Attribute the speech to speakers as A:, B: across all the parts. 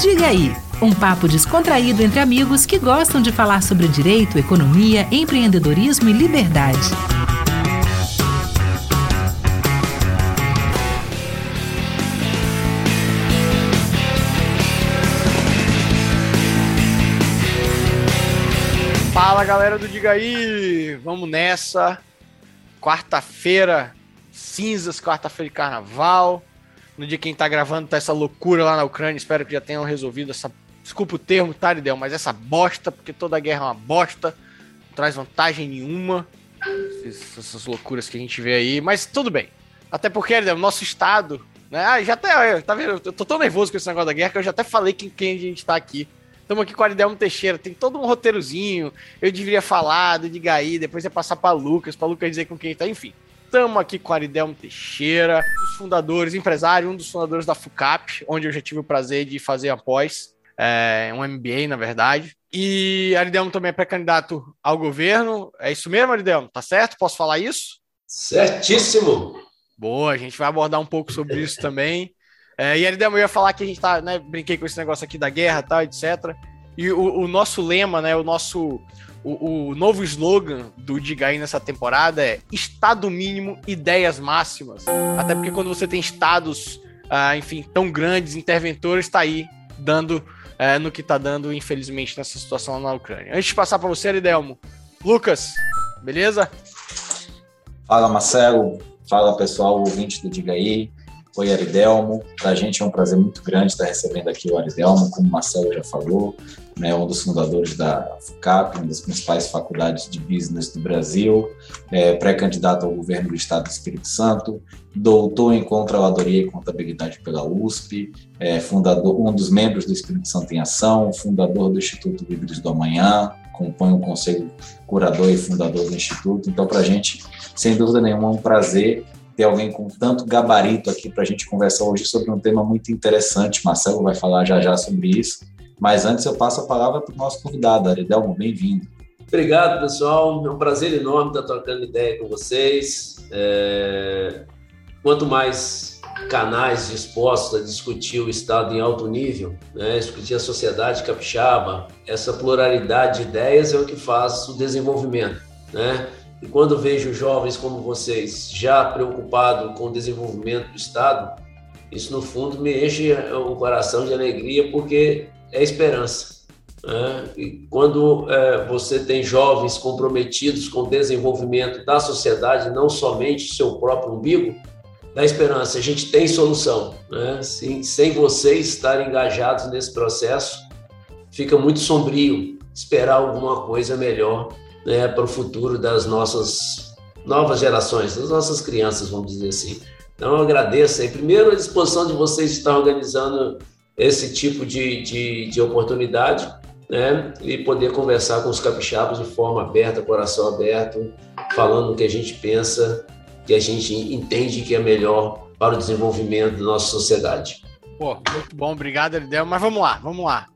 A: Diga aí, um papo descontraído entre amigos que gostam de falar sobre direito, economia, empreendedorismo e liberdade.
B: Fala galera do Diga aí, vamos nessa. Quarta-feira, cinzas, quarta-feira de carnaval. No dia que quem tá gravando tá essa loucura lá na Ucrânia. Espero que já tenham resolvido essa. Desculpa o termo, tá, Lidel? Mas essa bosta, porque toda guerra é uma bosta. Não traz vantagem nenhuma. Essas loucuras que a gente vê aí. Mas tudo bem. Até porque, Lidel, nosso estado. Né? Ah, já até. Tá vendo? Eu tô tão nervoso com esse negócio da guerra que eu já até falei quem, quem a gente tá aqui. Estamos aqui com o Aridelmo Teixeira, tem todo um roteirozinho. Eu deveria falar do Digaí, depois ia passar para Lucas, para Lucas dizer com quem tá, enfim. Estamos aqui com o Aridelmo Teixeira, um dos fundadores, empresário, um dos fundadores da FUCAP, onde eu já tive o prazer de fazer após, é, um MBA, na verdade. E Aridelmo também é pré-candidato ao governo. É isso mesmo, Aridelmo? Tá certo? Posso falar isso?
C: Certíssimo.
B: Boa, a gente vai abordar um pouco sobre isso também. É, e ele eu ia falar que a gente tá, né, brinquei com esse negócio aqui da guerra tal, etc. E o, o nosso lema, né, o nosso o, o, novo slogan do Diga aí nessa temporada é Estado mínimo, ideias máximas. Até porque quando você tem estados, ah, enfim, tão grandes, interventores, está aí dando é, no que está dando, infelizmente, nessa situação na Ucrânia. Antes de passar para você, Aridelmo, Lucas, beleza?
D: Fala, Marcelo. Fala, pessoal, ouvinte do Diga aí. Oi, Aridelmo. Para a gente é um prazer muito grande estar recebendo aqui o Aridelmo, como o Marcelo já falou, né, um dos fundadores da FUCAP, uma das principais faculdades de business do Brasil, é, pré-candidato ao governo do Estado do Espírito Santo, doutor em Controladoria e Contabilidade pela USP, é, fundador, um dos membros do Espírito Santo em Ação, fundador do Instituto Líderes do Amanhã, compõe o conselho curador e fundador do Instituto. Então, para a gente, sem dúvida nenhuma, é um prazer ter alguém com tanto gabarito aqui para a gente conversar hoje sobre um tema muito interessante. Marcelo vai falar já já sobre isso. Mas antes eu passo a palavra para o nosso convidado, Aridelmo, bem-vindo.
C: Obrigado, pessoal. É um prazer enorme estar trocando ideia com vocês. É... Quanto mais canais dispostos a discutir o Estado em alto nível, né? discutir a sociedade capixaba, essa pluralidade de ideias é o que faz o desenvolvimento. Né? E quando vejo jovens como vocês já preocupados com o desenvolvimento do Estado, isso no fundo me enche o coração de alegria porque é esperança. Né? E quando é, você tem jovens comprometidos com o desenvolvimento da sociedade, não somente seu próprio umbigo, dá esperança. A gente tem solução. Né? Sem, vocês estarem engajados nesse processo, fica muito sombrio esperar alguma coisa melhor né, para o futuro das nossas novas gerações, das nossas crianças, vamos dizer assim. Então, eu agradeço aí, primeiro, a disposição de vocês estar organizando esse tipo de, de, de oportunidade, né, e poder conversar com os capixabas de forma aberta, coração aberto, falando o que a gente pensa, que a gente entende que é melhor para o desenvolvimento da nossa sociedade.
B: Pô, muito bom, obrigado, Aridelmo. Mas vamos lá, vamos lá.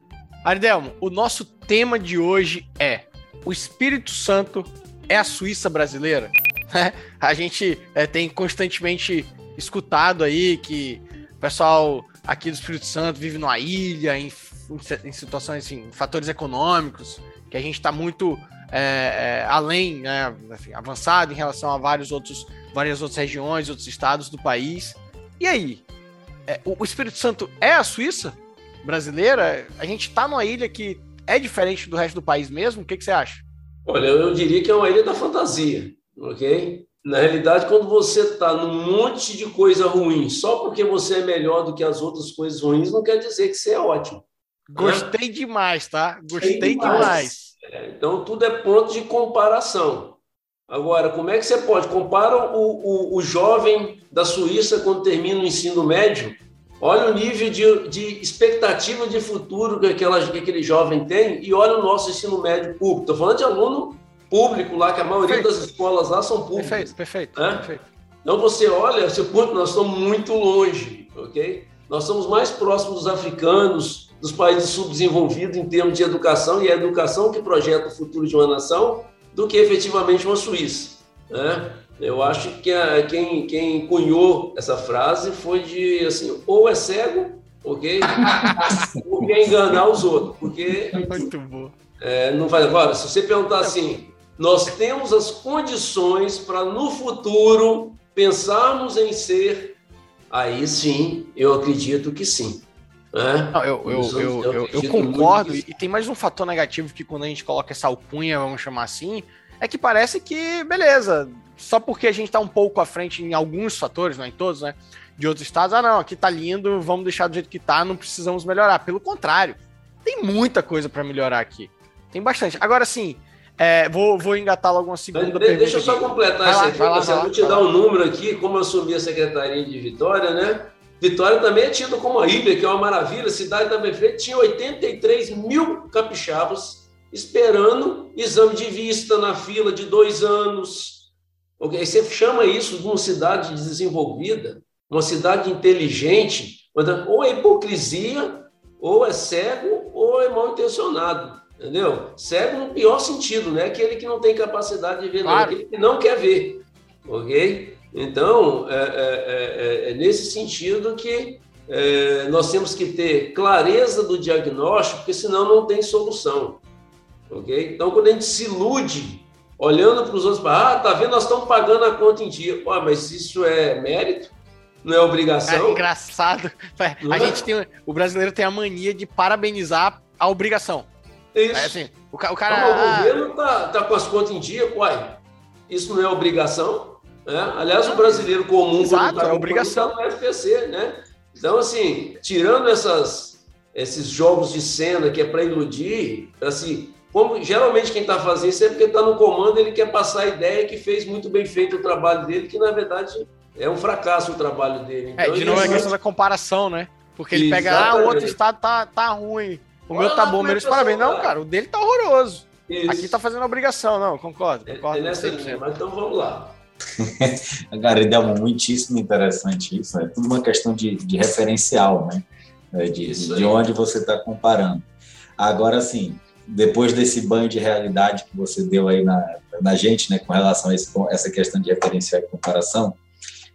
B: Aridelmo, o nosso tema de hoje é o Espírito Santo é a Suíça brasileira? a gente é, tem constantemente escutado aí que o pessoal aqui do Espírito Santo vive numa ilha, em, em situações, assim, fatores econômicos, que a gente está muito é, é, além, né, assim, avançado em relação a vários outros, várias outras regiões, outros estados do país. E aí? O Espírito Santo é a Suíça brasileira? A gente está numa ilha que é diferente do resto do país mesmo? O que, que você acha?
C: Olha, eu diria que é uma ilha da fantasia, ok? Na realidade, quando você está num monte de coisa ruim, só porque você é melhor do que as outras coisas ruins, não quer dizer que você é ótimo.
B: Gostei né? demais, tá? Gostei demais. demais.
C: É, então, tudo é ponto de comparação. Agora, como é que você pode? Compara o, o, o jovem da Suíça quando termina o ensino médio Olha o nível de, de expectativa de futuro que, aquela, que aquele jovem tem e olha o nosso ensino médio público. Estou falando de aluno público lá, que a maioria perfeito. das escolas lá são públicas.
B: Perfeito, perfeito, né? perfeito.
C: Então você olha, você, ponto, nós estamos muito longe, ok? Nós somos mais próximos dos africanos, dos países subdesenvolvidos em termos de educação, e é a educação que projeta o futuro de uma nação, do que efetivamente uma Suíça. Né? Eu acho que a, quem, quem cunhou essa frase foi de assim, ou é cego ok? Porque enganar os outros, porque
B: Muito bom.
C: é, não faz. Agora, se você perguntar assim, nós temos as condições para no futuro pensarmos em ser, aí sim, eu acredito que sim. Né?
B: Não, eu, eu, eu, eu, concordo, e e tem mais um fator negativo que quando a gente coloca essa alcunha, vamos chamar assim, é que parece que, beleza, só porque a gente tá um pouco à frente em alguns fatores, não em todos, né? De outros estados, ah, não, aqui tá lindo, vamos deixar do jeito que tá, não precisamos melhorar. Pelo contrário, tem muita coisa para melhorar aqui. Tem bastante. Agora sim, é, vou, vou engatar logo uma segunda
C: de-
B: pergunta.
C: deixa eu só
B: aqui.
C: completar essa
B: lá, vai lá, lá,
C: Vou te dar um número aqui, como eu assumi a secretaria de Vitória, né? Vitória também é tida como a ilha, que é uma maravilha. A cidade da Prefeita tinha 83 mil capixabas esperando exame de vista na fila de dois anos. Ok? Aí Você chama isso de uma cidade desenvolvida, uma cidade inteligente, ou é hipocrisia, ou é cego, ou é mal intencionado. Entendeu? Cego no pior sentido, né? Aquele que não tem capacidade de ver, não,
B: Claro.
C: aquele que não quer ver. Ok? Então, é, é- é- é nesse sentido que é, nós temos que ter clareza do diagnóstico, porque senão não tem solução. Ok? Então, quando a gente se ilude, olhando para os outros, ah, tá vendo, nós estamos pagando a conta em dia. Pô, mas isso é mérito? Não é
B: É
C: obrigação?
B: engraçado. É,
C: Não
B: A
C: é?
B: gente tem. O brasileiro tem a mania de parabenizar a obrigação.
C: Isso.
B: É assim, o, o cara.
C: o
B: ah,
C: governo tá, tá com as contas em dia, uai. Isso não é obrigação? né? Aliás, o brasileiro comum,
B: Exato,
C: tá
B: é obrigação.
C: tá no FPC, né? Então, assim, tirando essas, esses jogos de cena que é para iludir, assim, como geralmente quem está fazendo isso é porque está no comando, ele quer passar a ideia que fez muito bem feito o trabalho dele, que na verdade é um fracasso o trabalho dele.
B: É,
C: Então,
B: de novo é questão da comparação, né? Porque ele pega, ah, o
C: Exatamente.
B: outro estado tá, tá ruim. O
C: Olha
B: meu tá bom,
C: é
B: menos parabéns. Não, cara, o dele tá horroroso.
C: Isso.
B: Aqui tá fazendo obrigação, não, concordo,
C: É,
B: concordo.
C: é nessa
B: 100%.
C: linha, mas então vamos lá.
D: Cara, Delmo, muitíssimo interessante isso. É tudo uma questão de, de referencial, né? É, De, de onde você está comparando. Agora, assim, depois desse banho de realidade que você deu aí na, na gente, né, com relação a esse, essa questão de referencial e comparação,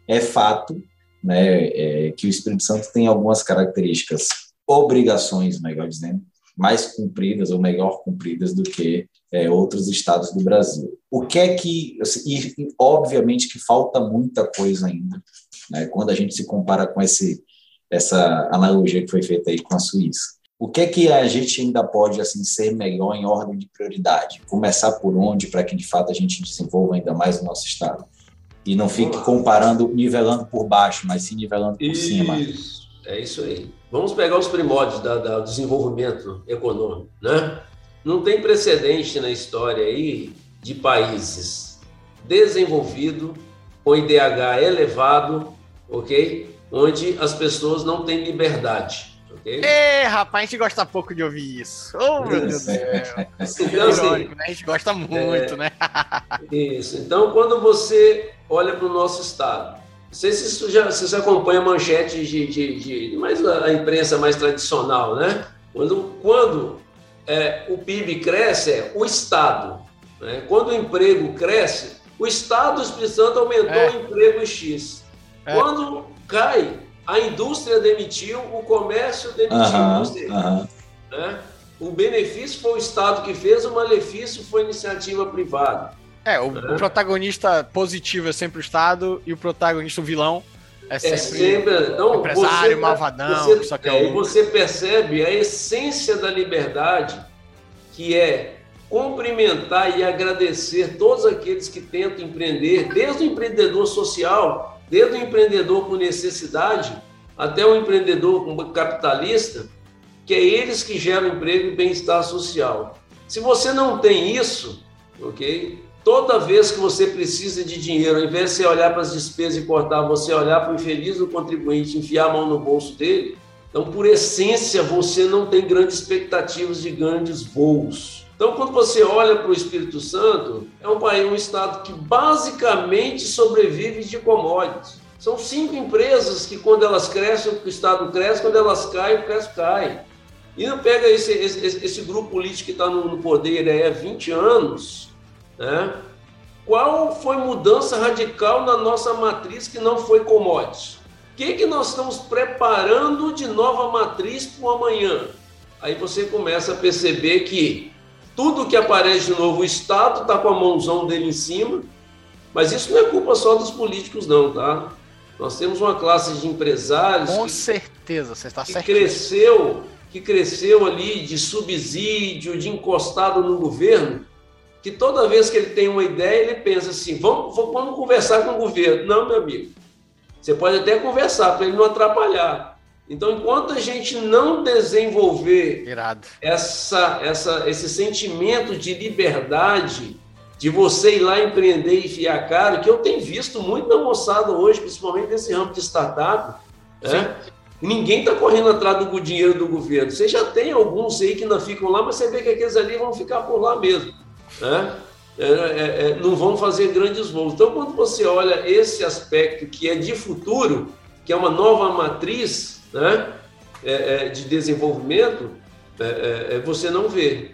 D: é fato né, é, que o Espírito Santo tem algumas características, obrigações, melhor dizendo, mais cumpridas ou melhor cumpridas do que é, outros estados do Brasil. O que é que, assim, e obviamente que falta muita coisa ainda, né, quando a gente se compara com esse, essa analogia que foi feita aí com a Suíça. O que é que a gente ainda pode assim ser melhor em ordem de prioridade? Começar por onde para que de fato a gente desenvolva ainda mais o nosso estado e não fique comparando, nivelando por baixo, mas sim nivelando por cima.
C: Isso, é isso aí. Vamos pegar os primórdios da, da- desenvolvimento econômico, né? Não tem precedente na história aí de países desenvolvidos, com IDH elevado, ok? Onde as pessoas não têm liberdade,
B: Ê, rapaz, a gente gosta pouco de ouvir isso. Oh, meu Deus do céu.
C: Então, assim,
B: Irônico, né? A gente gosta muito, né?
C: Isso. Então, quando você olha para o nosso estado, não sei se isso já, se você acompanha manchetes de, de, de, de mais a imprensa mais tradicional, né? Quando, quando é, o PIB cresce, é o Estado. Né? Quando o emprego cresce, o Estado do Espírito Santo aumentou
B: É.
C: o emprego X.
B: É.
C: Quando cai, a indústria demitiu, o comércio demitiu. Seja, né? O benefício foi o Estado que fez, o malefício foi iniciativa privada.
B: É, o, o protagonista positivo é sempre o Estado e o protagonista, o vilão, é sempre,
C: É sempre. Então,
B: empresário,
C: você-
B: malvadão,
C: você-
B: que só quer
C: é,
B: o
C: e você percebe a essência da liberdade, que é cumprimentar e agradecer todos aqueles que tentam empreender, desde o empreendedor social, desde o empreendedor com necessidade, até o empreendedor como capitalista, que é eles que geram emprego e bem-estar social. Se você não tem isso, ok? Toda vez que você precisa de dinheiro, ao invés de você olhar para as despesas e cortar, você olhar para o infeliz do contribuinte, enfiar a mão no bolso dele, então, por essência, você não tem grandes expectativas de grandes voos. Então, quando você olha para o Espírito Santo, é um país, um estado que basicamente sobrevive de commodities. São cinco empresas que, quando elas crescem, o estado cresce, quando elas caem, o preço cai. E não pega esse, esse, esse grupo político que está no, no poder aí há 20 anos, né? Qual foi mudança radical na nossa matriz que não foi commodities? que, que nós estamos preparando de nova matriz para o amanhã? Aí você começa a perceber que tudo que aparece de novo, o Estado está com a mãozão dele em cima, mas isso não é culpa só dos políticos, não, tá? Nós temos uma classe de empresários.
B: Com
C: que,
B: certeza, você está certo.
C: Que cresceu, que cresceu ali de subsídio, de encostado no governo, que toda vez que ele tem uma ideia, ele pensa assim: vamos, vamos conversar com o governo. Não, meu amigo. Você pode até conversar para ele não atrapalhar. Então, enquanto a gente não desenvolver essa, essa, esse sentimento de liberdade, de você ir lá empreender e enfiar a cara, que eu tenho visto muito na moçada hoje, principalmente nesse ramo de startup, né? ninguém está correndo atrás do dinheiro do governo. Você já tem alguns aí que não ficam lá, mas você vê que aqueles ali vão ficar por lá mesmo. Né? É, é, é, não vão fazer grandes voos. Então, quando você olha esse aspecto que é de futuro, que é uma nova matriz né, é, é, de desenvolvimento, é, você não vê.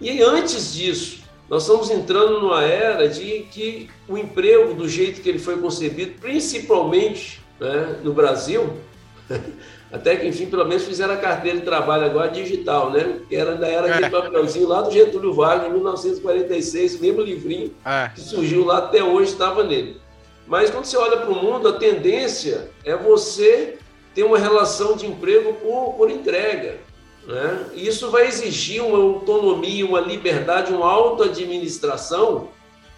C: E antes disso, nós estamos entrando numa era de que o emprego, do jeito que ele foi concebido, principalmente né, no Brasil, até que, enfim, pelo menos fizeram a carteira de trabalho agora digital, né? Que era, ainda era aquele é. papelzinho lá do Getúlio Vargas, em 1946, o mesmo livrinho é. que surgiu lá até hoje estava nele. Mas quando você olha para o mundo, a tendência é você ter uma relação de emprego por, por entrega. Né? Isso vai exigir uma autonomia, uma liberdade, uma autoadministração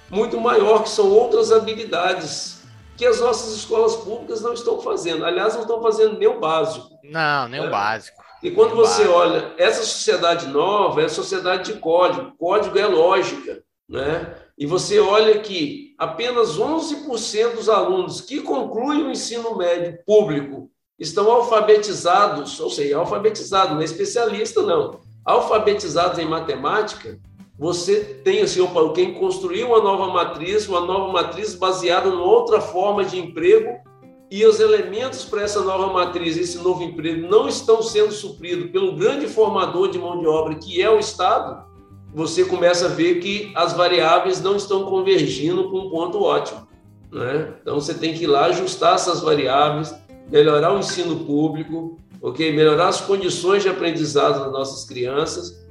C: muito maior, que são outras habilidades que as nossas escolas públicas não estão fazendo. Aliás, não estão fazendo nem o básico.
B: Não, nem né? o básico.
C: E quando você básico. olha, essa sociedade nova é a sociedade de código. Código é lógica, né? E você olha que apenas 11% dos alunos que concluem o ensino médio público estão alfabetizados, ou seja, alfabetizados, não é especialista, não. Alfabetizados em matemática, você tem assim, quem construiu uma nova matriz, uma nova matriz baseada em outra forma de emprego, e os elementos para essa nova matriz, esse novo emprego, não estão sendo supridos pelo grande formador de mão de obra, que é o Estado, você começa a ver que as variáveis não estão convergindo para um ponto ótimo. Né? Então, você tem que ir lá ajustar essas variáveis, melhorar o ensino público, ok? Melhorar as condições de aprendizado das nossas crianças,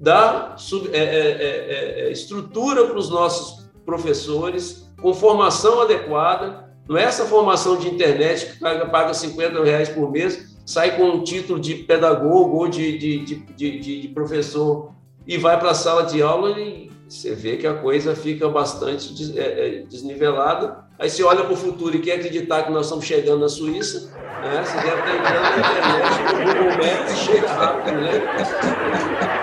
C: dar sub, é, é, é, é estrutura para os nossos professores, com formação adequada, não é essa formação de internet que paga, paga 50 reais por mês, sai com um título de pedagogo ou de, de, de, de, de professor e vai para a sala de aula e você vê que a coisa fica bastante desnivelada Aí você olha para o futuro e quer acreditar que nós estamos chegando na Suíça, né? Você deve estar entrando na internet, no Google Maps, chega rápido, né?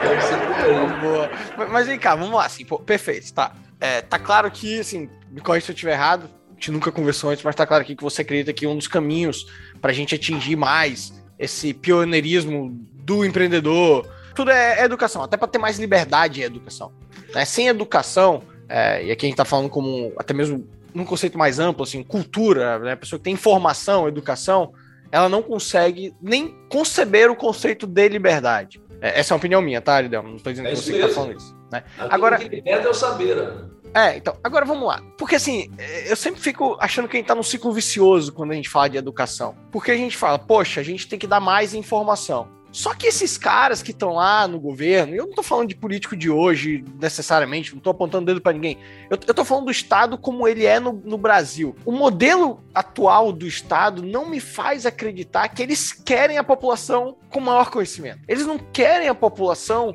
C: Deve ser por.
B: Boa. Mas, vem cá, vamos lá, assim, pô, perfeito, tá. É, tá claro que, assim, me corrija se eu estiver errado, a gente nunca conversou antes, mas tá claro aqui que você acredita que um dos caminhos para a gente atingir mais esse pioneirismo do empreendedor, tudo é, é educação, até para ter mais liberdade em educação. Né? Sem educação, é, e aqui a gente está falando como até mesmo num conceito mais amplo, assim, cultura, né? Pessoa que tem informação, educação, ela não consegue nem conceber o conceito de liberdade. É, essa é uma opinião minha, tá, Aridel? Não estou dizendo é que você está falando isso. Né?
C: Agora, que liberta é o saber. Né?
B: É, então, agora vamos lá. Porque assim, eu sempre fico achando que a gente tá num ciclo vicioso quando a gente fala de educação. Porque a gente fala, poxa, a gente tem que dar mais informação. Só que esses caras que estão lá no governo, eu não estou falando de político de hoje necessariamente, não estou apontando dedo para ninguém. Eu, estou falando do Estado como ele é no, no Brasil. O modelo atual do Estado não me faz acreditar que eles querem a população com maior conhecimento. Eles não querem a população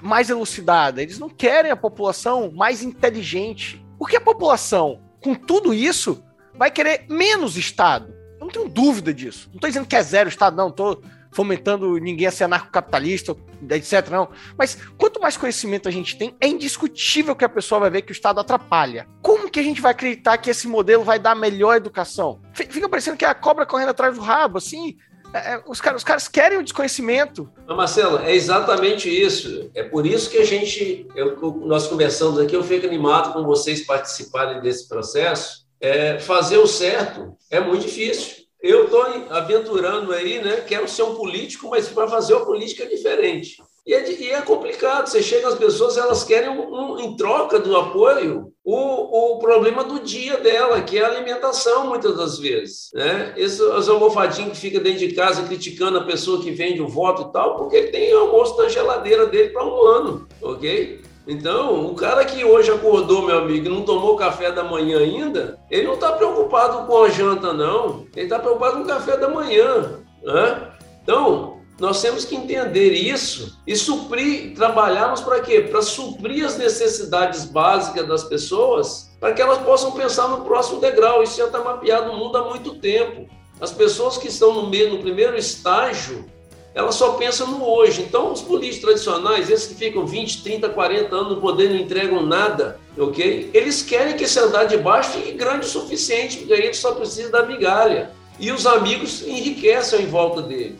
B: mais elucidada, eles não querem a população mais inteligente. Porque a população, com tudo isso, vai querer menos Estado. Eu não tenho dúvida disso. Não estou dizendo que é zero Estado, não. Estou fomentando ninguém a ser anarcocapitalista, etc. Não. Mas quanto mais conhecimento a gente tem, é indiscutível que a pessoa vai ver que o Estado atrapalha. Como que a gente vai acreditar que esse modelo vai dar melhor educação? Fica parecendo que é a cobra correndo atrás do rabo, assim. É, é, os, caras, os caras querem o desconhecimento.
C: Marcelo, é exatamente isso. É por isso que a gente, eu, nós conversamos aqui, eu fico animado com vocês participarem desse processo. É, fazer o certo é muito difícil eu estou aventurando aí, né? Quero ser um político, mas para fazer uma política diferente. E é, e é, complicado. Você chega às pessoas, elas querem, um, um, em troca do apoio, o, o problema do dia dela, que é a alimentação, muitas das vezes. Né? Esse, os que fica dentro de casa criticando a pessoa que vende o voto e tal, porque ele tem almoço na geladeira dele para um ano, ok? Então, o cara que hoje acordou, meu amigo, e não tomou café da manhã ainda, ele não está preocupado com a janta, não. Ele está preocupado com o café da manhã. Né? Então, nós temos que entender isso e suprir, trabalharmos para quê? Para suprir as necessidades básicas das pessoas, para que elas possam pensar no próximo degrau. Isso já está mapeado no mundo há muito tempo. As pessoas que estão no meio, no primeiro estágio, elas só pensam no hoje. Então, os políticos tradicionais, esses que ficam 20, 30, 40 anos no poder não entregam nada, ok? Eles querem que esse andar de baixo fique grande o suficiente, porque aí eles só precisam da migalha. E os amigos enriquecem em volta dele.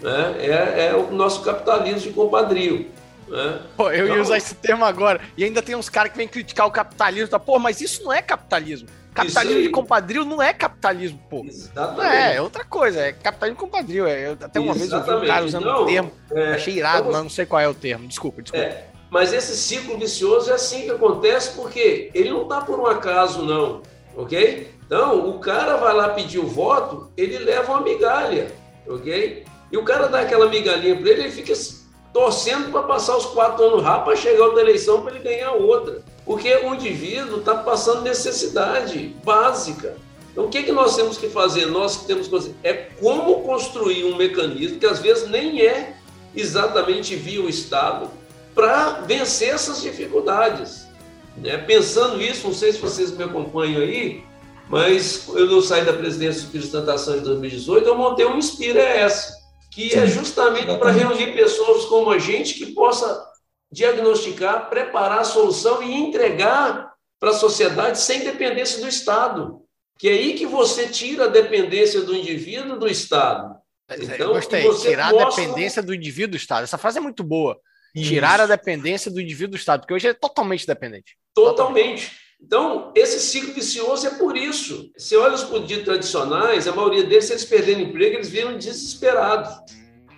C: Né? É, é, o nosso capitalismo de compadrio. Né?
B: Pô, eu então, ia usar esse termo agora. E ainda tem uns caras que vêm criticar o capitalismo. Tá? Pô, mas isso não é capitalismo. Capitalismo de compadrio não é capitalismo, pô. Exatamente. É, é outra coisa. É capitalismo de compadrio. É, até uma Exatamente. vez eu vi um cara usando o um termo. É, achei irado, então, mas não sei qual é o termo. Desculpa, desculpa.
C: É, mas esse ciclo vicioso é assim que acontece, porque ele não tá por um acaso, não. Ok? Então, o cara vai lá pedir o voto, ele leva uma migalha. Ok? E o cara dá aquela migalhinha para ele, ele fica torcendo para passar os quatro anos rápido para chegar outra eleição para ele ganhar outra. Porque o indivíduo está passando necessidade básica. Então, o que, é que nós temos que fazer? Nós que temos que fazer é como construir um mecanismo que às vezes nem é exatamente via o Estado para vencer essas dificuldades. Né? Pensando isso, não sei se vocês me acompanham aí, mas eu não saí da presidência do Espírito Santo Ação em 2018, eu montei um Inspira S que é justamente para reunir pessoas como a gente que possa diagnosticar, preparar a solução e entregar para a sociedade sem dependência do Estado. Que é aí que você tira a dependência do indivíduo do Estado.
B: Então, Eu gostei, tirar a dependência do indivíduo do Estado. Essa frase é muito boa. Isso. Tirar a dependência do indivíduo do Estado, porque hoje é totalmente dependente.
C: Totalmente. Então, esse ciclo vicioso é por isso. Você olha os políticos tradicionais, a maioria deles, se eles perderem emprego, eles viram desesperados.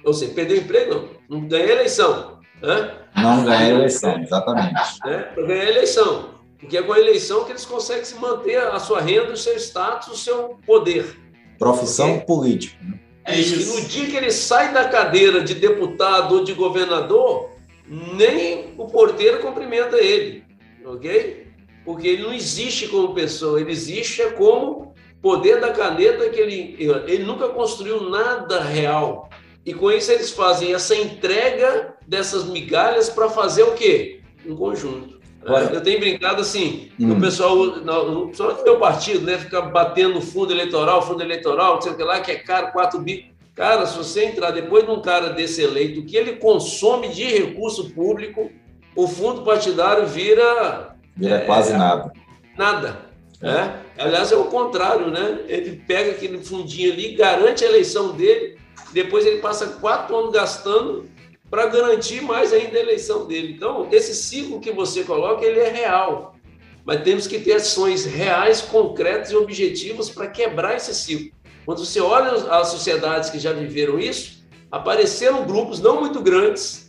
C: Ou seja, perder emprego, não, não ganha eleição. Né?
D: Não ganha eleição, exatamente.
C: Né? Para ganhar eleição. Porque é com a eleição que eles conseguem se manter a sua renda, o seu status, o seu poder.
D: Profissão política.
C: Né? É isso. E no dia que ele sai da cadeira de deputado ou de governador, nem o porteiro cumprimenta ele. Ok? porque ele não existe como pessoa, ele existe é como poder da caneta que ele, ele nunca construiu nada real. E com isso eles fazem essa entrega dessas migalhas para fazer o quê? Um conjunto. Eu tenho brincado assim, hum. o pessoal, só do meu partido, né, fica batendo fundo eleitoral, fundo eleitoral, não sei o que lá, que é caro, 4 bi. Cara, se você entrar depois de um cara desse eleito, o que ele consome de recurso público, o fundo partidário vira
D: Vira é, quase nada.
C: Nada. É. Aliás, é o contrário, né? Ele pega aquele fundinho ali, garante a eleição dele, depois ele passa quatro anos gastando para garantir mais ainda a eleição dele. Então, esse ciclo que você coloca, ele é real. Mas temos que ter ações reais, concretas e objetivas para quebrar esse ciclo. Quando você olha as sociedades que já viveram isso, apareceram grupos não muito grandes,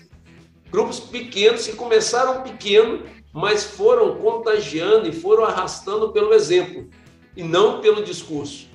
C: grupos pequenos que começaram pequeno mas foram contagiando e foram arrastando pelo exemplo e não pelo discurso.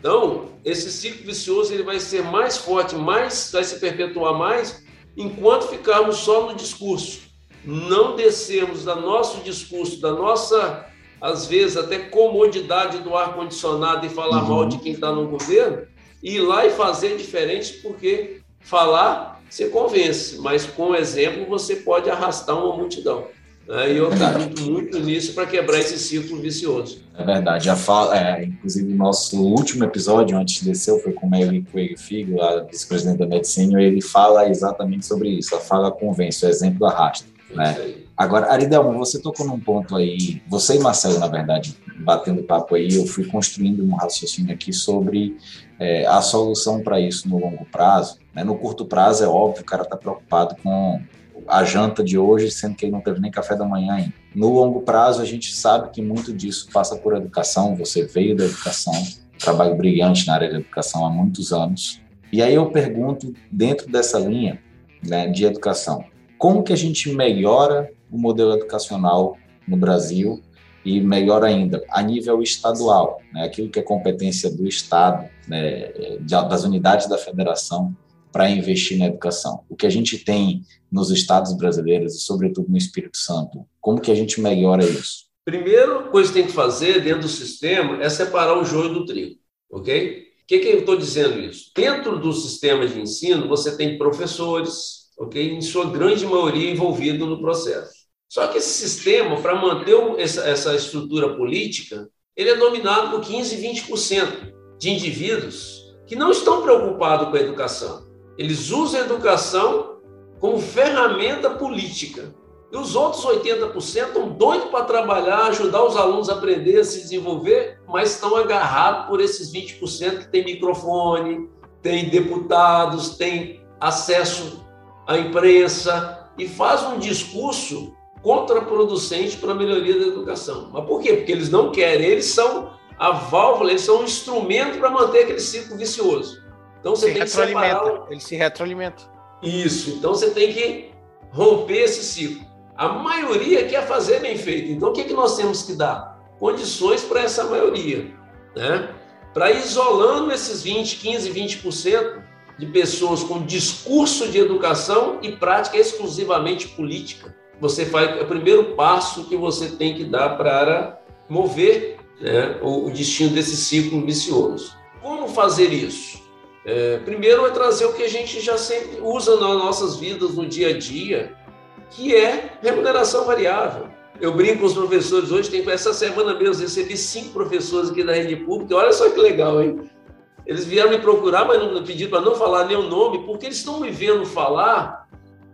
C: Então, esse ciclo vicioso ele vai ser mais forte, mais vai se perpetuar mais enquanto ficarmos só no discurso. Não descermos da nosso discurso, da nossa, às vezes, até comodidade do ar-condicionado e falar uhum. mal de quem está no governo, e ir lá e fazer diferente, porque falar você convence, mas com exemplo você pode arrastar uma multidão. Né? E eu acredito muito nisso para quebrar esse ciclo vicioso.
D: É verdade. Já fala, é, inclusive, o nosso último episódio, antes de descer, foi com o Melvin Coelho Figo, a vice-presidente da Medicina, ele fala exatamente sobre isso. A fala convence, o exemplo arrasta. Né? Agora, Aridelma, você tocou num ponto aí, você e Marcelo, na verdade, batendo papo aí, eu fui construindo um raciocínio aqui sobre é, a solução para isso no longo prazo. Né? No curto prazo, é óbvio, o cara está preocupado com a janta de hoje, sendo que ele não teve nem café da manhã ainda. No longo prazo, a gente sabe que muito disso passa por educação. Você veio da educação, trabalho brilhante na área da educação há muitos anos. E aí eu pergunto, dentro dessa linha né, de educação, como que a gente melhora o modelo educacional no Brasil e melhor ainda, a nível estadual, né, aquilo que é competência do Estado, né, das unidades da federação, para investir na educação. O que a gente tem nos estados brasileiros e, sobretudo, no Espírito Santo, como que a gente melhora isso?
C: Primeiro coisa que tem que fazer dentro do sistema é separar o joio do trigo, ok? O que, que eu estou dizendo isso? Dentro do sistema de ensino, você tem professores, ok? Em sua grande maioria envolvido no processo. Só que esse sistema, para manter essa, essa estrutura política, ele é dominado por 15, 20% de indivíduos que não estão preocupados com a educação. Eles usam a educação como ferramenta política. E os outros 80% estão doidos para trabalhar, ajudar os alunos a aprender, a se desenvolver, mas estão agarrados por esses 20% que tem microfone, tem deputados, tem acesso à imprensa e faz um discurso contraproducente para a melhoria da educação. Mas por quê? Porque eles não querem, eles são a válvula, eles são um instrumento para manter aquele ciclo vicioso.
B: Então você se tem que separar. Ele se retroalimenta.
C: Isso. Então você tem que romper esse ciclo. A maioria quer fazer bem feito. Então o que, é que nós temos que dar? Condições para essa maioria. Né? Para isolando esses 20, 15, 20% de pessoas com discurso de educação e prática exclusivamente política. Você faz é o primeiro passo que você tem que dar para mover né, o destino desse ciclo vicioso. Como fazer isso? É, primeiro é trazer o que a gente já sempre usa nas nossas vidas no dia a dia, que é remuneração variável. Eu brinco com os professores hoje, tem, essa semana mesmo recebi cinco professores aqui da rede pública, olha só que legal, hein? Eles vieram me procurar, mas não pediram para não falar nem o nome, porque eles estão me vendo falar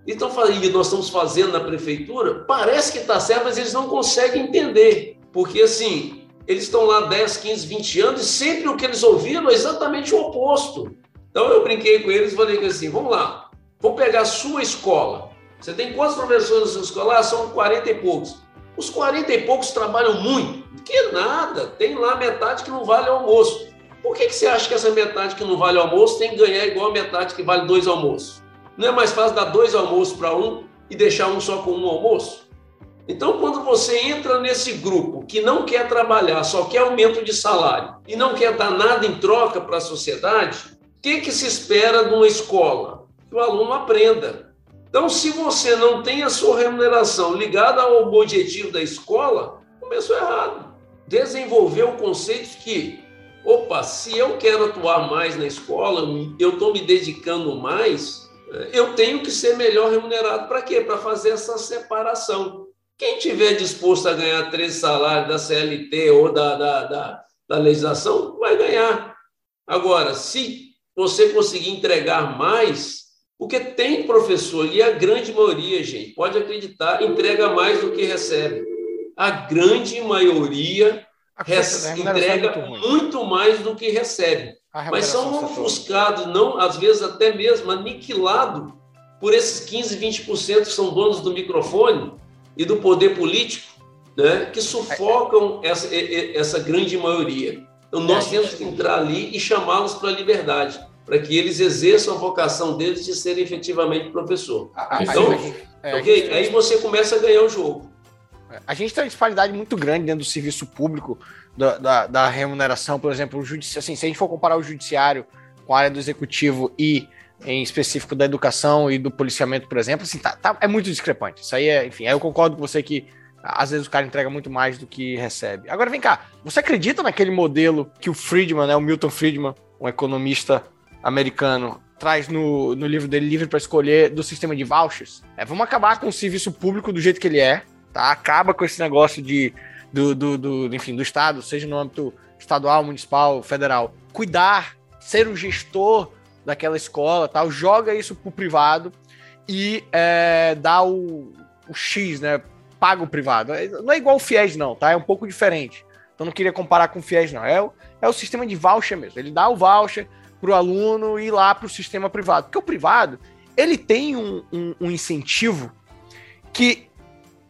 C: e, estão, e nós estamos fazendo na prefeitura, parece que está certo, mas eles não conseguem entender. Porque, assim, eles estão lá 10, 15, 20 anos e sempre o que eles ouviram é exatamente o oposto. Então eu brinquei com eles e falei assim: vamos lá, vou pegar a sua escola. Você tem quantos professores na sua escola? Ah, são 40 e poucos. Os 40 e poucos trabalham muito. Que nada, tem lá metade que não vale almoço. Por que, que você acha que essa metade que não vale almoço tem que ganhar igual a metade que vale dois almoços? Não é mais fácil dar dois almoços para um e deixar um só com um almoço? Então, quando você entra nesse grupo que não quer trabalhar, só quer aumento de salário e não quer dar nada em troca para a sociedade, que, que se espera de uma escola? Que o aluno aprenda. Então, se você não tem a sua remuneração ligada ao objetivo da escola, começou errado. Desenvolver o conceito que, opa, se eu quero atuar mais na escola, eu estou me dedicando mais, eu tenho que ser melhor remunerado. Para quê? Para fazer essa separação. Quem tiver disposto a ganhar três salários da CLT ou da, da, da, da legislação, vai ganhar. Agora, se você conseguir entregar mais, porque tem professor, e a grande maioria, gente, pode acreditar, entrega mais do que recebe. A grande maioria entrega é muito, muito, mais do que recebe. Mas são ofuscados, não, às vezes até mesmo aniquilados por esses 15, 20% que são donos do microfone e do poder político, né, que sufocam essa, essa grande maioria. Então, nós temos que entrar ali e chamá-los para a liberdade, para que eles exerçam a vocação deles de serem efetivamente professor. Então, é, okay? gente... aí você começa a ganhar o jogo.
B: A gente tem uma disparidade muito grande dentro do serviço público, da, da, da remuneração, por exemplo, o judici... assim, se a gente for comparar o judiciário com a área do executivo e em específico da educação e do policiamento, por exemplo, assim, tá, tá, é muito discrepante. Isso aí é, enfim, aí eu concordo com você que às vezes o cara entrega muito mais do que recebe. Agora vem cá, você acredita naquele modelo que o Friedman, né, o Milton Friedman, um economista americano, traz no, no livro dele Livre para Escolher do sistema de vouchers? É, vamos acabar com o serviço público do jeito que ele é, tá? Acaba com esse negócio de do, do, do enfim, do estado, seja no âmbito estadual, municipal, federal. Cuidar, ser o gestor daquela escola, tal, joga isso pro privado e é, dá o, o X, né? Paga o privado. É, não é igual o FIES, não, tá? É um pouco diferente. Então não queria comparar com o FIES, não. É o, é o sistema de voucher mesmo. Ele dá o voucher para o aluno ir lá para o sistema privado. Porque o privado, ele tem um, um, um incentivo que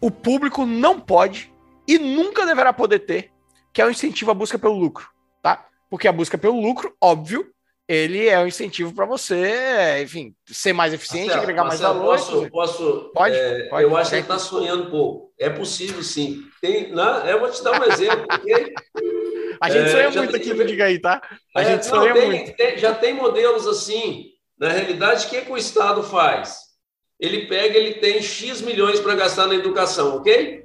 B: o público não pode e nunca deverá poder ter, que é o incentivo à busca pelo lucro, tá? Porque a busca pelo lucro, óbvio, ele é um incentivo para você, enfim, ser mais eficiente,
C: Marcelo,
B: agregar
C: Marcelo,
B: mais valor.
C: Posso, posso
B: pode,
C: é,
B: pode,
C: Eu acho que está sonhando um pouco. É possível, sim. Tem, na, eu vou te dar um exemplo. Porque,
B: A gente
C: É,
B: sonha muito
C: tem-
B: aqui Diga aí, tá? A
C: é,
B: gente
C: não,
B: sonha
C: tem-
B: muito.
C: tem- já tem modelos assim. Na realidade, o que, que o Estado faz? Ele pega, ele tem X milhões para gastar na educação, ok?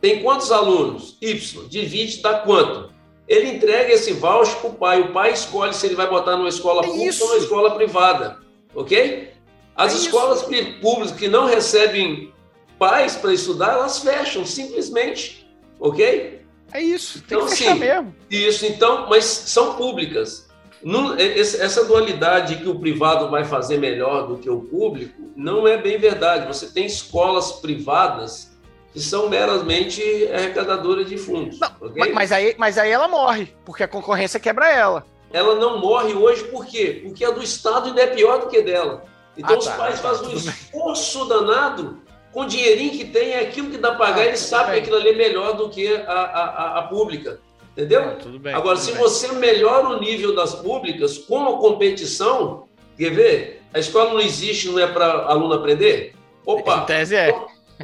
C: Tem quantos alunos? Y. Divide, dá quanto? Ele entrega esse voucher para o pai. O pai escolhe se ele vai botar numa escola
B: É
C: pública
B: isso.
C: ou numa escola privada, ok? As
B: É isso.
C: escolas pri- públicas que não recebem pais para estudar, elas fecham, simplesmente, ok?
B: É isso, tem
C: Então,
B: que fechar
C: assim,
B: mesmo.
C: Isso, então, mas são públicas. Não- esse- essa dualidade que o privado vai fazer melhor do que o público não é bem verdade. Você tem escolas privadas que são meramente arrecadadoras de fundos.
B: Não,
C: ok?
B: Mas, aí, mas aí ela morre, porque a concorrência quebra ela.
C: Ela não morre hoje por quê? Porque a do Estado ainda é pior do que dela. Então
B: Ah,
C: os
B: tá,
C: pais
B: tá,
C: fazem um
B: tudo bem.
C: esforço danado com o dinheirinho que tem, é aquilo que dá para pagar,
B: Ah,
C: eles sabem que aquilo ali é melhor do que a, a, a- pública. Entendeu?
B: Ah, tudo bem.
C: Agora,
B: tudo
C: se
B: bem.
C: você melhora o nível das públicas com a competição, quer ver? A escola não existe, não é para aluno aprender?
B: Em
C: Opa,
B: tese é.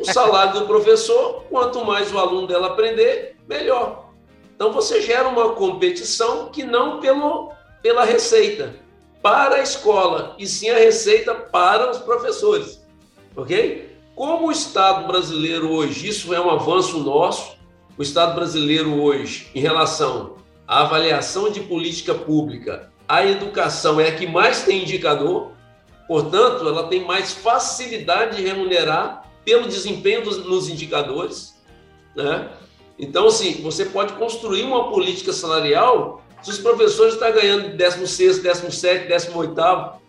C: O salário do professor, quanto mais o aluno dela aprender, melhor. Então você gera uma competição que não pelo, pela receita para a escola, e sim a receita para os professores. Ok? Como o Estado brasileiro hoje, isso é um avanço nosso, o Estado brasileiro hoje, em relação à avaliação de política pública, a educação é a que mais tem indicador, portanto, ela tem mais facilidade de remunerar pelo desempenho dos, nos indicadores, né? Então, assim, você pode construir uma política salarial se os professores estão ganhando 16, 17, 18,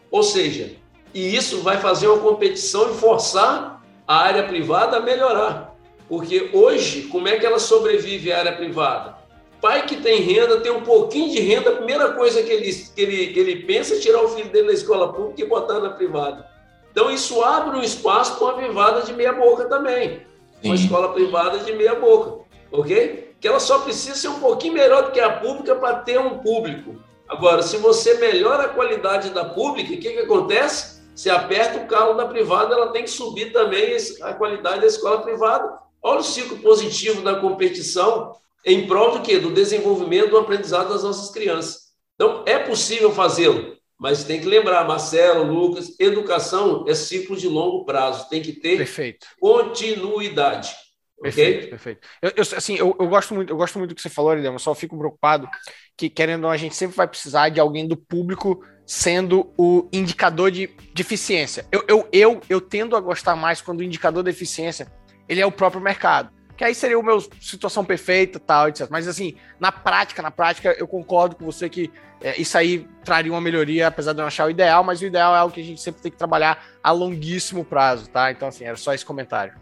C: ou seja, e isso vai fazer uma competição e forçar a área privada a melhorar. Porque hoje, como é que ela sobrevive a área privada? Pai que tem renda, tem um pouquinho de renda, a primeira coisa que ele, que ele, que ele pensa é tirar o filho dele da escola pública e botar na privada. Então, isso abre um espaço para uma privada de meia boca também. Uma
D: Sim.
C: escola privada de meia boca, ok? Que ela só precisa ser um pouquinho melhor do que a pública para ter um público. Agora, se você melhora a qualidade da pública, o que, que acontece? Você aperta o calo da privada, ela tem que subir também a qualidade da escola privada. Olha o ciclo positivo da competição em prol do quê? Do desenvolvimento do aprendizado das nossas crianças. Então, é possível fazê-lo, mas tem que lembrar, Marcelo, Lucas, educação é ciclo de longo prazo, tem que ter
B: Perfeito.
C: continuidade.
B: Perfeito,
C: Ok?
B: perfeito. Eu, eu, assim, eu, eu gosto muito, eu gosto muito do que você falou, Aridema, só fico preocupado que, querendo ou não, a gente sempre vai precisar de alguém do público sendo o indicador de, de eficiência. Eu, eu, eu, eu tendo a gostar mais quando o indicador de eficiência ele é o próprio mercado. Que aí seria o meu situação perfeita, tal, etc. Mas assim, na prática, na prática, eu concordo com você que é, isso aí traria uma melhoria, apesar de eu não achar o ideal, mas o ideal é algo que a gente sempre tem que trabalhar a longuíssimo prazo, tá? Então, assim, era só esse comentário.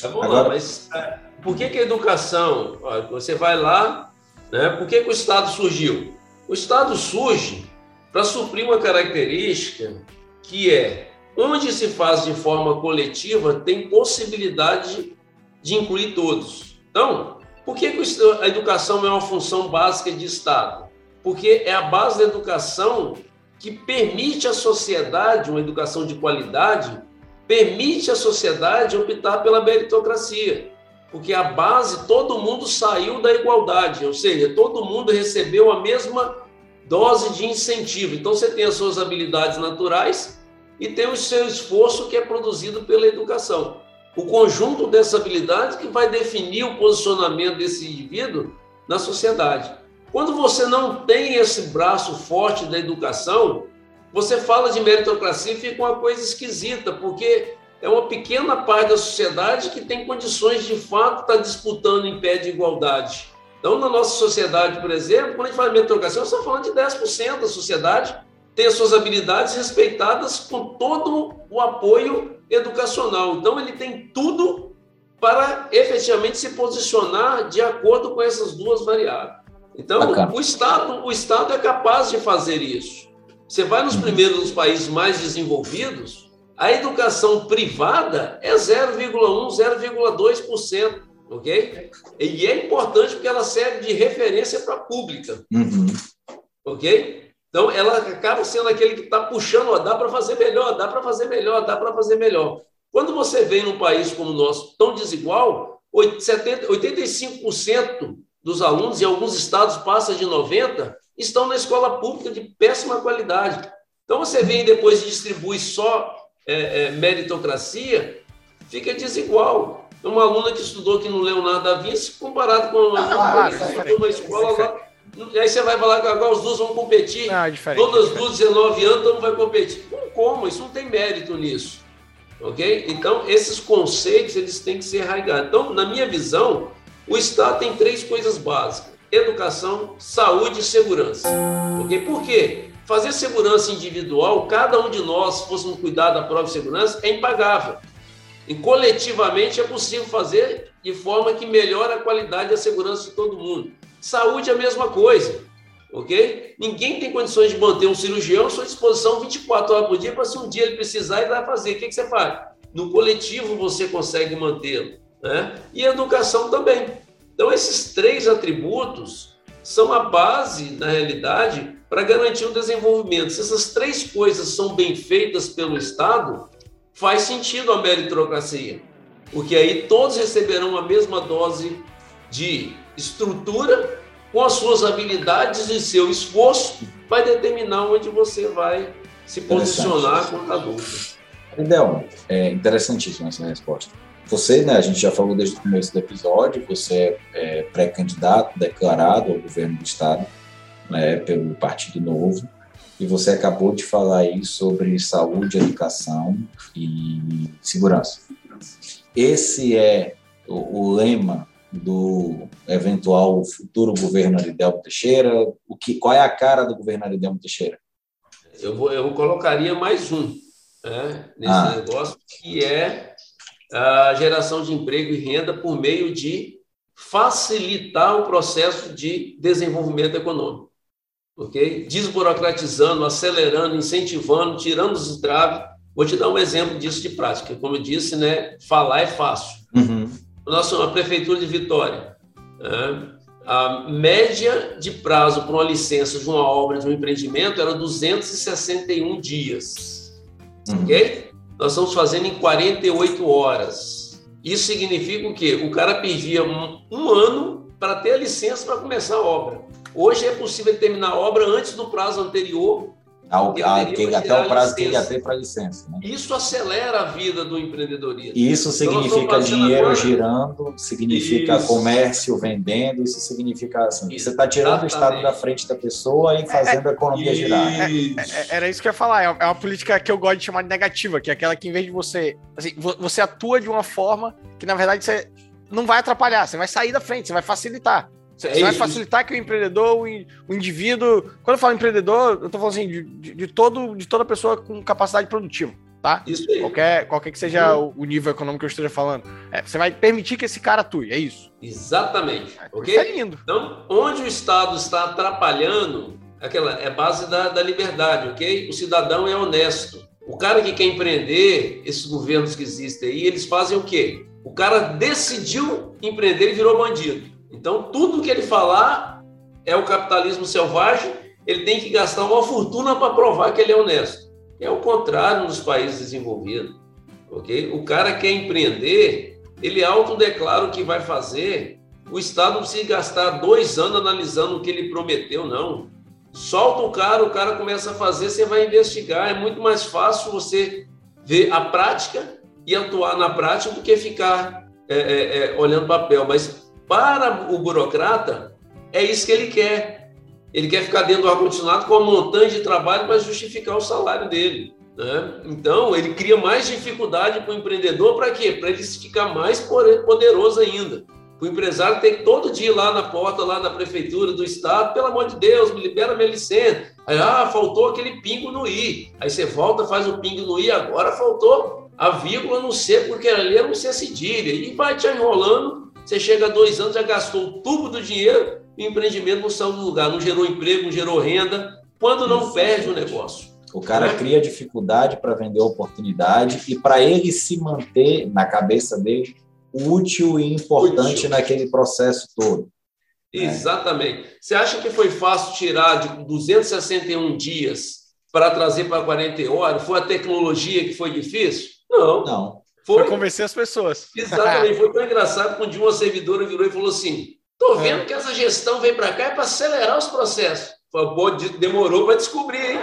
C: Tá bom,
D: Agora-
C: mas é, por que, que a educação, ó, você vai lá, né? Por que, que o Estado surgiu? O Estado surge para suprir uma característica que é onde se faz de forma coletiva tem possibilidade de incluir todos. Então, por que, a educação é uma função básica de Estado? Porque é a base da educação que permite à sociedade, uma educação de qualidade, permite à sociedade optar pela meritocracia, porque a base todo mundo saiu da igualdade, ou seja, todo mundo recebeu a mesma dose de incentivo. Então você tem as suas habilidades naturais e tem o seu esforço que é produzido pela educação. O conjunto dessas habilidades que vai definir o posicionamento desse indivíduo na sociedade. Quando você não tem esse braço forte da educação, você fala de meritocracia e fica uma coisa esquisita, porque é uma pequena parte da sociedade que tem condições de fato estar disputando em pé de igualdade. Então, na nossa sociedade, por exemplo, quando a gente fala de meritocracia, nós estamos falando de 10% da sociedade tem as suas habilidades respeitadas com todo o apoio educacional. Então, ele tem tudo para efetivamente se posicionar de acordo com essas duas variáveis. Então,
D: Bacana.
C: o Estado, o Estado é capaz de fazer isso. Você vai nos primeiros dos países mais desenvolvidos, a educação privada é 0,1, 0,2%, ok? E é importante porque ela serve de referência para a pública,
D: Uhum.
C: ok? Então, ela acaba sendo aquele que está puxando, ó, dá para fazer melhor, dá para fazer melhor, dá para fazer melhor. Quando você vem num país como o nosso, tão desigual, 70, 85% dos alunos, em alguns estados passa de 90%, estão na escola pública de péssima qualidade. Então, você vem depois e distribui só é, é, meritocracia, fica desigual. Uma aluna que estudou aqui no Leonardo da Vinci, comparado com uma, ah, uma escola lá. E aí você vai falar que agora os duas vão competir. Não, é Todas as duas, 19 anos, então vai competir. Não como, isso não tem mérito nisso. Ok? Então, esses conceitos eles têm que ser arraigados. Então, na minha visão, o Estado tem três coisas básicas: educação, saúde e segurança. Ok? Por quê? Fazer segurança individual, cada um de nós, se fôssemos cuidar da própria segurança, é impagável. E coletivamente é possível fazer de forma que melhore a qualidade e a segurança de todo mundo. Saúde é a mesma coisa, ok? Ninguém tem condições de manter um cirurgião à sua disposição 24 horas por dia para se um dia ele precisar, ele vai fazer. O que, que você faz? No coletivo você consegue mantê-lo, né? E educação também. Então, esses três atributos são a base, na realidade, para garantir o desenvolvimento. Se essas três coisas são bem feitas pelo Estado, faz sentido a meritocracia, porque aí todos receberão a mesma dose de estrutura com as suas habilidades e seu esforço vai determinar onde você vai se posicionar como adulto.
D: Então, é interessantíssima essa resposta. Você, né, a gente já falou desde o começo do episódio, você é pré-candidato declarado ao governo do Estado né, pelo Partido Novo. E você acabou de falar aí sobre saúde, educação e segurança. Esse é o, o lema do eventual futuro governo Aridelmo Teixeira? O que, qual é a cara do governo Aridelmo Teixeira?
C: Eu, vou, eu colocaria mais um né, nesse ah. negócio, que é a geração de emprego e renda por meio de facilitar o processo de desenvolvimento econômico ok? Desburocratizando, acelerando, incentivando, tirando os entraves. Vou te dar um exemplo disso de prática. Como eu disse, né, falar é fácil. Uhum. Nossa, a prefeitura de Vitória, né, a média de prazo para uma licença de uma obra, de um empreendimento, era 261 dias. Uhum. Ok? Nós estamos fazendo em 48 horas. Isso significa o quê? O cara pedia um, um ano para ter a licença para começar a obra. Hoje é possível terminar a obra antes do prazo anterior.
D: Ao, a, que, até o prazo que ele ia ter para licença. Né?
C: Isso acelera a vida do empreendedorismo.
D: Isso então, significa dinheiro agora... girando, significa isso. comércio vendendo, isso significa assim, isso. você está tirando Exatamente. o Estado da frente da pessoa e fazendo é, a economia isso. girar.
B: É, é, era isso que eu ia falar, é uma política que eu gosto de chamar de negativa, que é aquela que em vez de você. Assim, você atua de uma forma que, na verdade, você não vai atrapalhar, você vai sair da frente, você vai facilitar. Você é vai facilitar que o empreendedor, o indivíduo. Quando eu falo empreendedor, eu estou falando assim, de, de, todo, de toda pessoa com capacidade produtiva, tá?
C: Isso aí.
B: Qualquer, qualquer que seja uhum. o, nível econômico que eu esteja falando. É, você vai permitir que esse cara atue, é isso.
C: Exatamente. É, ok? Isso é lindo. Então, onde o Estado está atrapalhando, aquela é base da, da liberdade, ok? O cidadão é honesto. O cara que quer empreender, esses governos que existem aí, eles fazem o quê? O cara decidiu empreender e virou bandido. Então, tudo que ele falar é o capitalismo selvagem, ele tem que gastar uma fortuna para provar que ele é honesto. É o contrário nos países desenvolvidos. ok? O cara quer empreender, ele autodeclara o que vai fazer. O Estado não precisa gastar dois anos analisando o que ele prometeu, não. Solta o cara, o cara começa a fazer, você vai investigar. É muito mais fácil você ver a prática e atuar na prática do que ficar é, é, é, olhando papel. Mas para o burocrata, é isso que ele quer. Ele quer ficar dentro do ar-condicionado com uma montanha de trabalho para justificar o salário dele. Né? Então, ele cria mais dificuldade para o empreendedor, para quê? Para ele ficar mais poderoso ainda. O empresário tem que todo dia ir lá na porta, lá da prefeitura, do estado, pelo amor de Deus, me libera minha licença. Aí, ah, faltou aquele pingo no i. Aí você volta, faz o pingo no i, agora faltou a vírgula no C, porque ali era um C cedilha. E vai te enrolando você chega a dois anos, já gastou o tubo do dinheiro e o empreendimento não saiu do lugar, não gerou emprego, não gerou renda, quando não Isso. perde o negócio.
D: O cara é. cria dificuldade para vender oportunidade e para ele se manter na cabeça dele útil e importante útil. naquele processo todo.
C: Exatamente. Você acha que foi fácil tirar de 261 dias para trazer para 40 horas? Foi a tecnologia que foi difícil? Não.
B: Não. Foi, foi convencer as pessoas.
C: Exatamente. Foi tão engraçado quando uma servidora virou e falou assim: estou vendo é. que essa gestão veio para cá é para acelerar os processos. Pô, demorou para descobrir, hein?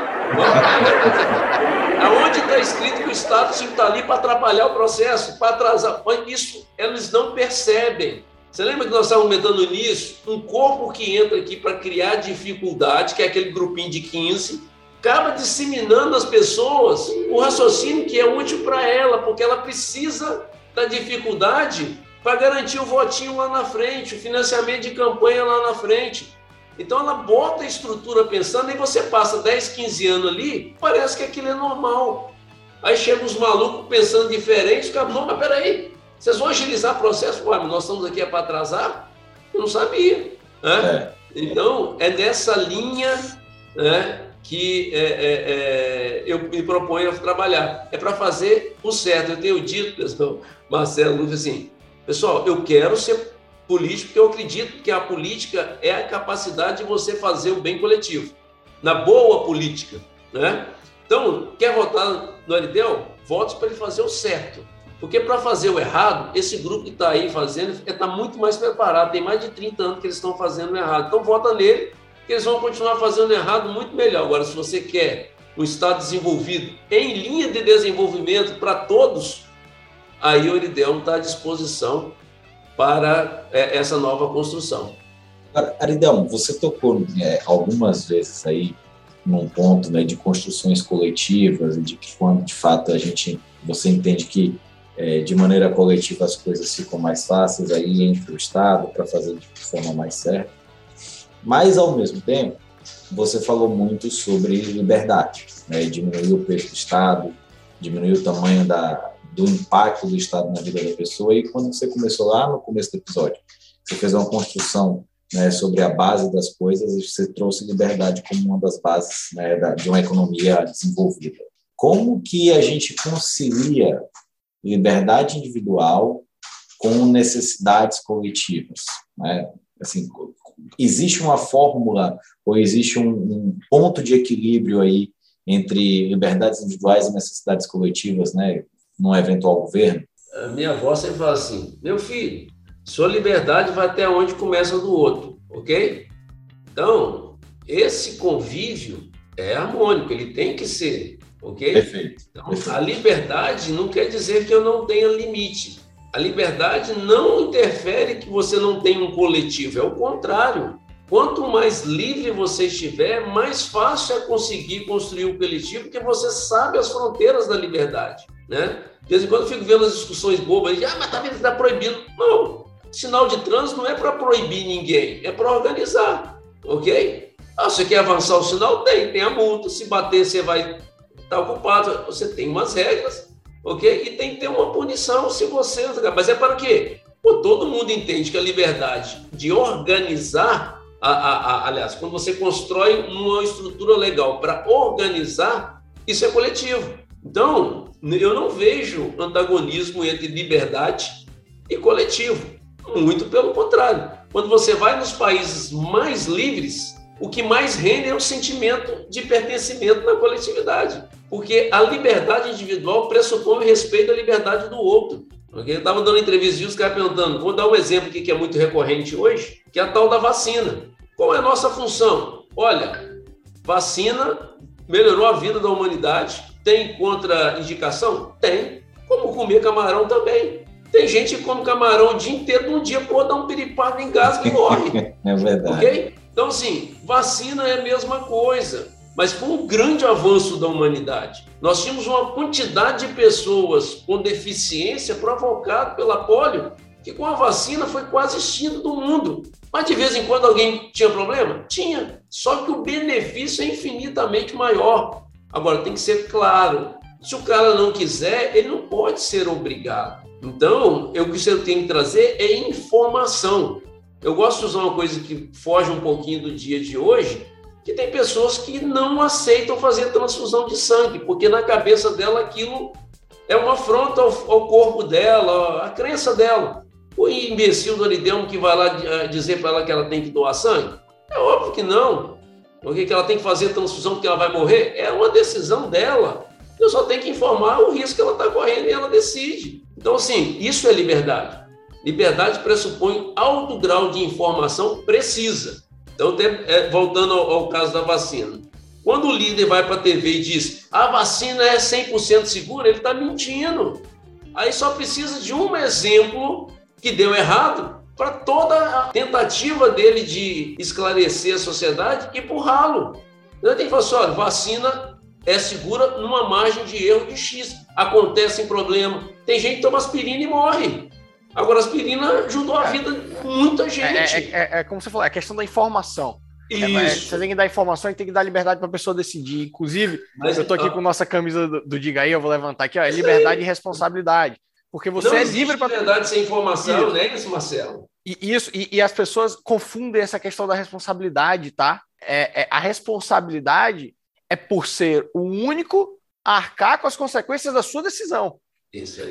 C: Aonde está escrito que o Estado está ali para atrapalhar o processo, para atrasar? Isso eles não percebem. Você lembra que nós estávamos comentando nisso? Um corpo que entra aqui para criar dificuldade, que é aquele grupinho de 15, acaba disseminando as pessoas o raciocínio que é útil para ela, porque ela precisa da dificuldade para garantir o votinho lá na frente, o financiamento de campanha lá na frente. Então ela bota a estrutura pensando, e você passa 10, 15 anos ali, parece que aquilo é normal. Aí chegam os malucos pensando diferente, os não, mas peraí, vocês vão agilizar o processo? Ué, nós estamos aqui é para atrasar? Eu não sabia. Né? É. Então, é nessa linha né, que é, é, é eu me proponho a trabalhar. É para fazer o certo. Eu tenho dito, pessoal, Marcelo assim, pessoal, eu quero ser político, porque eu acredito que a política é a capacidade de você fazer o bem coletivo, na boa política, né? Então, quer votar no Aridel? Vote para ele fazer o certo. Porque para fazer o errado, esse grupo que está aí fazendo está muito mais preparado. Tem mais de 30 anos que eles estão fazendo o errado. Então, vota nele, que eles vão continuar fazendo errado muito melhor. Agora, se você quer um Estado desenvolvido, em linha de desenvolvimento para todos, aí o Aridel está à disposição para é, essa nova construção.
D: Aridão, você tocou é, algumas vezes aí num ponto né, de construções coletivas de que quando de fato a gente você entende que é, de maneira coletiva as coisas ficam mais fáceis aí entre o Estado para fazer de forma mais certa. Mas ao mesmo tempo você falou muito sobre liberdade, né, diminuir o peso do Estado, diminuir o tamanho da, do impacto do Estado na vida da pessoa. E quando você começou lá no começo do episódio, você fez uma construção né, sobre a base das coisas e você trouxe liberdade como uma das bases né, da, de uma economia desenvolvida. Como que a gente concilia liberdade individual com necessidades coletivas? Né? Assim, existe uma fórmula ou existe um, um ponto de equilíbrio aí entre liberdades individuais e necessidades coletivas, né? num eventual governo?
C: A minha avó sempre fala assim: meu filho, sua liberdade vai até onde começa do outro, ok? Então, esse convívio é harmônico, ele tem que ser, ok?
D: Perfeito.
C: Então,
D: Perfeito.
C: a liberdade não quer dizer que eu não tenha limite. A liberdade não interfere que você não tenha um coletivo, é o contrário. Quanto mais livre você estiver, mais fácil é conseguir construir o coletivo, porque você sabe as fronteiras da liberdade. Né? De vez em quando eu fico vendo as discussões bobas, ah, mas tá está proibido. Não, sinal de trânsito não é para proibir ninguém, é para organizar, ok? Ah, você quer avançar o sinal? Tem, tem a multa, se bater você vai estar tá ocupado, você tem umas regras, ok? E tem que ter uma punição se você... Mas é para quê? Pô, todo mundo entende que a liberdade de organizar, a, a, a, aliás, quando você constrói uma estrutura legal para organizar, isso é coletivo. Então, eu não vejo antagonismo entre liberdade e coletivo. Muito pelo contrário. Quando você vai nos países mais livres, o que mais rende é o sentimento de pertencimento na coletividade. Porque a liberdade individual pressupõe o respeito à liberdade do outro. Eu estava dando entrevista e os caras perguntando, vou dar um exemplo aqui que é muito recorrente hoje, que é a tal da vacina. Qual é a nossa função? Olha, vacina melhorou a vida da humanidade, tem contraindicação? Tem. Como comer camarão também. Tem gente que come camarão o dia inteiro, num dia pode dar um piripado em gás e morre.
D: é verdade. Ok?
C: Então, assim, vacina é a mesma coisa, mas foi um grande avanço da humanidade. Nós tínhamos uma quantidade de pessoas com deficiência provocada pela polio, que com a vacina foi quase extinto do mundo. Mas de vez em quando alguém tinha problema? Tinha. Só que o benefício é infinitamente maior. Agora, tem que ser claro. Se o cara não quiser, ele não pode ser obrigado. Então, eu, o que eu tenho que trazer é informação. Eu gosto de usar uma coisa que foge um pouquinho do dia de hoje, que tem pessoas que não aceitam fazer transfusão de sangue, porque na cabeça dela aquilo é uma afronta ao, ao corpo dela, a crença dela. O imbecil do Aridelmo que vai lá eh, dizer para ela que ela tem que doar sangue? É óbvio que não. Porque que ela tem que fazer transfusão porque ela vai morrer? É uma decisão dela. Eu só tenho que informar o risco que ela está correndo e ela decide. Então, assim, isso é liberdade. Liberdade pressupõe alto grau de informação precisa. Então, é, voltando ao, caso da vacina. Quando o líder vai para a TV e diz a vacina é 100% segura, ele está mentindo. Aí só precisa de um exemplo que deu errado para toda a tentativa dele de esclarecer a sociedade e empurrá-lo. Ele tem que falar assim: olha, vacina é segura numa margem de erro de X. Acontece em problema. Tem gente que toma aspirina e morre. Agora, a aspirina ajudou a é. vida de muita gente.
B: É, é, é, é, como você falou, é a questão da informação. É, Isso. você tem que dar informação e tem que dar liberdade para a pessoa decidir. Inclusive, Mas, eu estou aqui com nossa camisa do, do Diga aí, eu vou levantar aqui, ó, é liberdade e responsabilidade. Porque você não é livre para.
C: Liberdade sem informação, né, isso, Marcelo?
B: E, isso, e, e, as pessoas confundem essa questão da responsabilidade, tá? É, é, a responsabilidade é por ser o único a arcar com as consequências da sua decisão.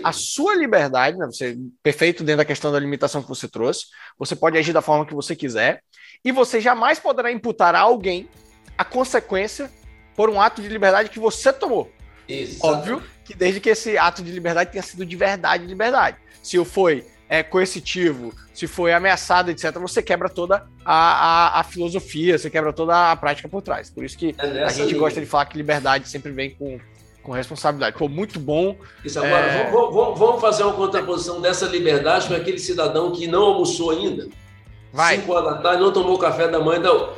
B: A sua liberdade, né, você perfeito dentro da questão da limitação que você trouxe, você pode agir da forma que você quiser, e você jamais poderá imputar a alguém a consequência por um ato de liberdade que você tomou. Isso. Óbvio que desde que esse ato de liberdade tenha sido de verdade, liberdade. Se foi é, coercitivo, se foi ameaçado, etc., você quebra toda a, a, a, filosofia, você quebra toda a prática por trás. Por isso que é a gente linha. gosta de falar que liberdade sempre vem com, com responsabilidade. Foi muito bom.
C: Isso, agora, é... vamos, vamos, fazer uma contraposição dessa liberdade com aquele cidadão que não almoçou ainda. Vai. Cinco horas da tarde, não tomou café da manhã. Não.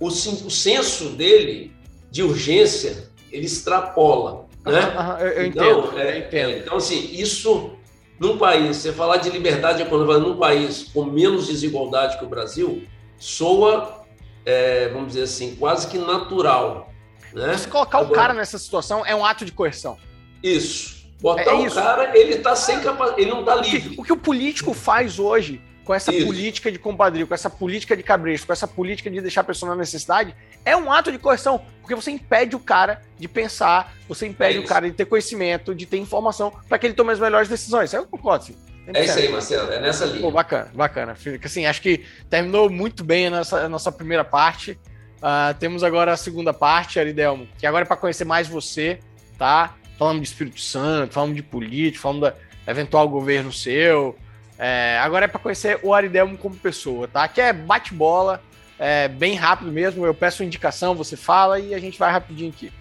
C: O, o senso dele de urgência, ele extrapola. Né?
B: eu, eu, então, entendo, é, eu entendo.
C: É, então, assim, isso num país, você falar de liberdade econômica num país com menos desigualdade que o Brasil, soa, é, vamos dizer assim, quase que natural. Né?
B: Se colocar Agora, o cara nessa situação é um ato de coerção.
C: Isso. Botar é, é o cara, ele tá sem capacidade, ele não tá livre.
B: O que o político faz hoje com essa Isso. política de compadrio, com essa política de cabresto, com essa política de deixar a pessoa na necessidade, é um ato de coerção, porque você impede o cara de pensar, você impede é o cara de ter conhecimento, de ter informação, para que ele tome as melhores decisões. Eu concordo, sim.
C: É isso aí, Marcelo, é nessa linha.
B: Pô, bacana, bacana. Assim, acho que terminou muito bem a nossa, a nossa primeira parte. Uh, temos agora a segunda parte, Aridelmo, que agora é para conhecer mais você, tá? Falamos de Espírito Santo, falamos de política, falamos da eventual governo seu, é, agora é para conhecer o Aridelmo como pessoa, tá? Que é bate-bola, é bem rápido mesmo. Eu peço indicação, você fala e a gente vai rapidinho aqui.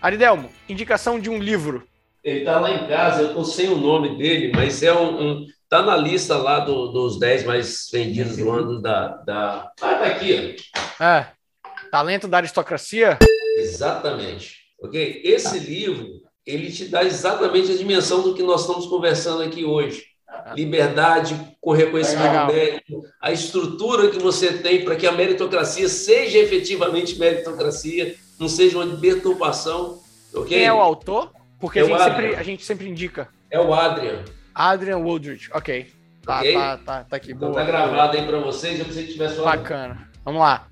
B: Aridelmo, indicação de um livro.
C: Ele tá lá em casa, eu tô sem o nome dele, mas é um. um tá na lista lá do, dos 10 mais vendidos do ano da. da... Ah, tá aqui,
B: ó. É. Talento da aristocracia?
C: Exatamente. Ok? Esse tá. livro, ele te dá exatamente a dimensão do que nós estamos conversando aqui hoje liberdade com reconhecimento médico, a estrutura que você tem para que a meritocracia seja efetivamente meritocracia, não seja uma perturbação. Okay?
B: Quem é o autor? Porque é a, gente sempre, a, gente sempre, indica.
C: É o Adrian.
B: Adrian Woodridge, ok. Tá, okay? tá, tá, tá aqui.
C: Então boa, tá gravado aí para vocês, eu pensei que tivesse
B: falado. Bacana. Vamos lá.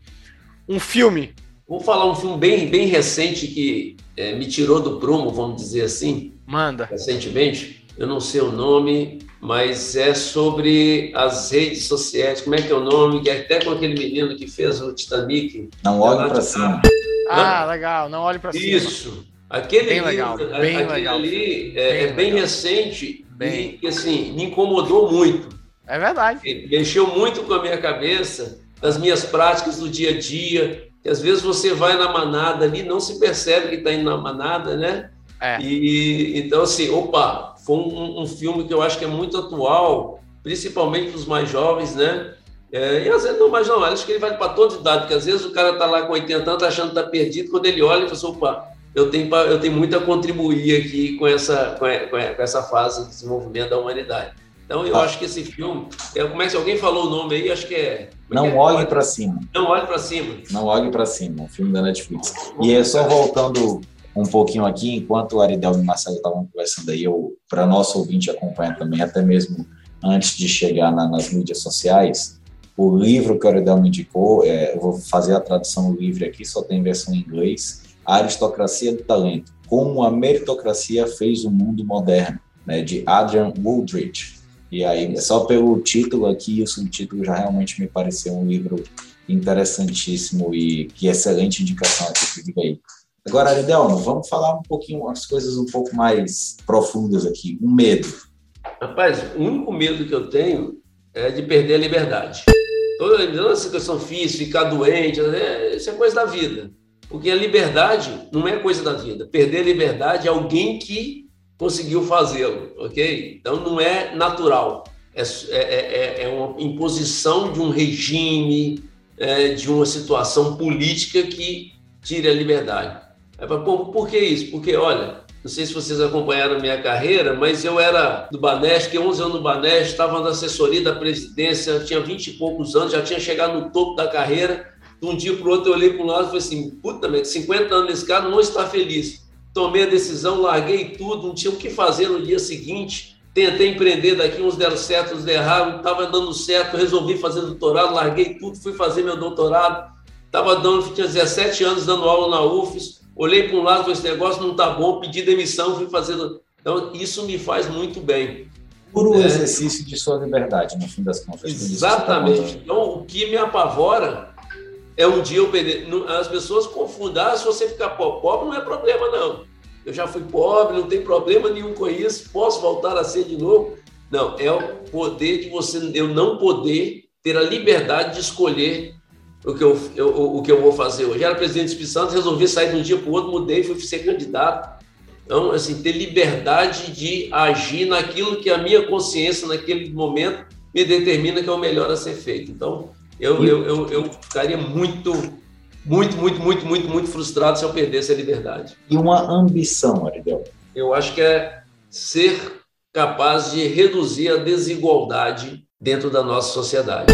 B: Um filme.
C: Vou falar um filme bem, bem recente que é, me tirou do prumo, vamos dizer assim.
B: Manda.
C: Recentemente. Eu não sei o nome, mas é sobre as redes sociais. Como é que é o nome? Que é até com aquele menino que fez o Titanic.
D: Não olhe para cima.
B: Ah, legal. Não olhe para cima.
C: Isso. Aquele bem legal. Bem aquele legal. ali é bem, é bem recente bem. e assim me incomodou muito.
B: É verdade.
C: Mexeu muito com a minha cabeça, das minhas práticas do dia a dia. Que às vezes você vai na manada ali, não se percebe que está indo na manada, né? É. E então assim, opa, foi um, um, filme que eu acho que é muito atual, principalmente para os mais jovens, né? É, e às vezes não, mas não, acho que ele vale para toda idade, porque às vezes o cara está lá com 80 anos achando que está perdido, quando ele olha e fala assim, opa, eu tenho, eu tenho muito a contribuir aqui com essa, com, essa fase de desenvolvimento da humanidade. Então eu acho que esse filme, é, como é que alguém falou o nome aí, acho que é. é
D: não
C: é?
D: olhe para cima.
C: Não olhe para cima.
D: Não olhe para cima, um filme da Netflix. E é só voltando um pouquinho aqui, enquanto o Aridel e o Marcelo estavam conversando aí, para nosso ouvinte acompanhar também, até mesmo antes de chegar na, nas mídias sociais, o livro que o Aridel me indicou, é, eu vou fazer a tradução livre aqui, só tem versão em inglês, A Aristocracia do Talento, Como a Meritocracia Fez o Mundo Moderno, né, de Adrian Woodridge. E aí, só pelo título aqui, o subtítulo já realmente me pareceu um livro interessantíssimo e que excelente indicação aqui, aí. Agora, Adelmo, vamos falar um pouquinho, as coisas um pouco mais profundas aqui. O medo.
C: Rapaz, o único medo que eu tenho é de perder a liberdade. Toda essa questão física, ficar doente, é, isso é coisa da vida. Porque a liberdade não é coisa da vida. Perder a liberdade é alguém que conseguiu fazê-lo, ok? Então não é natural. É, é, é, é uma imposição de um regime, é, de uma situação política que tire a liberdade. É, por, por que isso? Porque, olha, não sei se vocês acompanharam a minha carreira, mas eu era do Banesp, fiquei 11 anos no Banesp, estava na assessoria da presidência, tinha 20 e poucos anos, já tinha chegado no topo da carreira. De um dia para o outro, eu olhei para um lado e falei assim: puta, merda, 50 anos nesse cara não está feliz. Tomei a decisão, larguei tudo, não tinha o que fazer no dia seguinte. Tentei empreender daqui, uns deram certo, uns erraram, estava dando certo, resolvi fazer doutorado, larguei tudo, fui fazer meu doutorado. Estava dando, tinha 17 anos dando aula na UFES, olhei para um lado, esse negócio não está bom, pedi demissão, fui fazer. Então, isso me faz muito bem.
D: Por um é. exercício de sua liberdade, no fim das contas. Tá
C: Exatamente. Então, o que me apavora é um dia eu perder. As pessoas confundem, ah, se você ficar pobre, não é problema, não. Eu já fui pobre, não tem problema nenhum com isso, posso voltar a ser de novo. Não, é o poder de você, eu não poder ter a liberdade de escolher o que eu, eu, o que eu vou fazer hoje. Eu era presidente do Espírito Santo, resolvi sair de um dia para o outro, mudei, fui ser candidato. Então, assim, ter liberdade de agir naquilo que a minha consciência, naquele momento, me determina que é o melhor a ser feito. Então, eu, eu, eu, eu ficaria muito, muito, muito, muito, muito, muito frustrado se eu perdesse a liberdade.
D: E uma ambição, Aridel?
C: Eu acho que é ser capaz de reduzir a desigualdade dentro da nossa sociedade.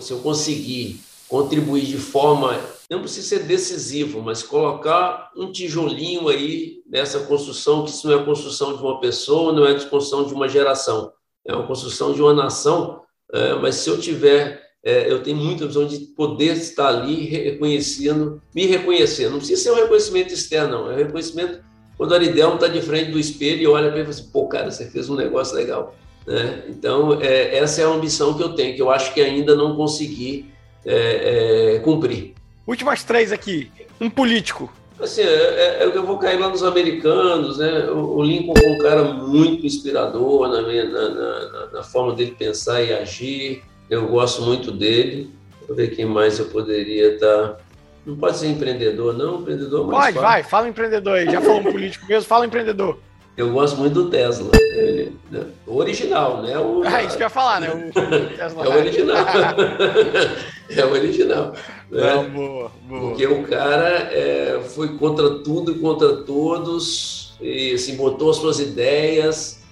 C: Se eu conseguir contribuir de forma, não precisa ser decisivo, mas colocar um tijolinho aí nessa construção, que isso não é a construção de uma pessoa, não é a construção de uma geração, é uma construção de uma nação, é, mas se eu tiver é, eu tenho muita visão de poder estar ali reconhecendo, me reconhecendo. Não precisa ser um reconhecimento externo, não. É um reconhecimento quando o Aridelmo está de frente do espelho e olha para ele e fala assim, pô, cara, você fez um negócio legal. Né? Então, é, essa é a ambição que eu tenho, que eu acho que ainda não consegui é, é cumprir.
B: Últimas três aqui. Um político.
C: Assim, é, é, é eu vou cair lá nos americanos, né? O, Lincoln foi um cara muito inspirador na, minha, na, na, na forma dele pensar e agir. Eu gosto muito dele. Vou ver quem mais eu poderia estar. Não pode ser empreendedor, não? Empreendedor
B: mais Pode, fala. vai, fala empreendedor aí. Já falou um político mesmo, fala empreendedor.
C: Eu gosto muito do Tesla. Ele, né? O original, né? O,
B: ah, isso que eu ia falar, né? O
C: Tesla. é o original. é o original. Né?
B: Não, boa, boa.
C: Porque o cara é, foi contra tudo e contra todos, e assim, botou as suas ideias,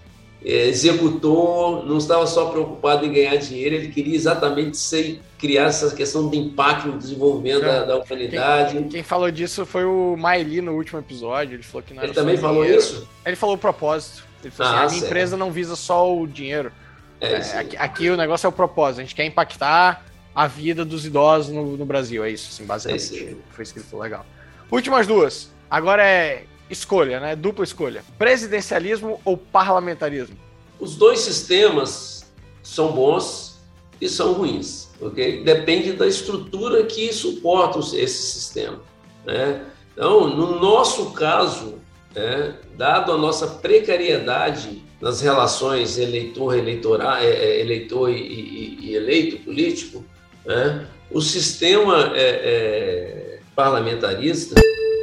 C: é, executou, não estava só preocupado em ganhar dinheiro, ele queria exatamente ser, criar essa questão de impacto no desenvolvimento da, da, humanidade.
B: Quem, quem, falou disso foi o Maeli no último episódio, ele falou que não
C: Ele também falou dinheiro. isso?
B: Ele falou o propósito. Ele falou assim, ah, assim, a minha empresa não visa só o dinheiro. É, é, aqui, aqui, o negócio é o propósito, a gente quer impactar a vida dos idosos no, no Brasil, é isso, assim, basicamente. É foi escrito legal. Últimas duas. Agora é escolha, né? Dupla escolha. Presidencialismo ou parlamentarismo?
C: Os dois sistemas são bons e são ruins, ok? Depende da estrutura que suporta esse sistema, né? Então, no nosso caso, né, dado a nossa precariedade nas relações eleitor, é, é, eleitor e, e, e eleito político, né, o sistema é, é, parlamentarista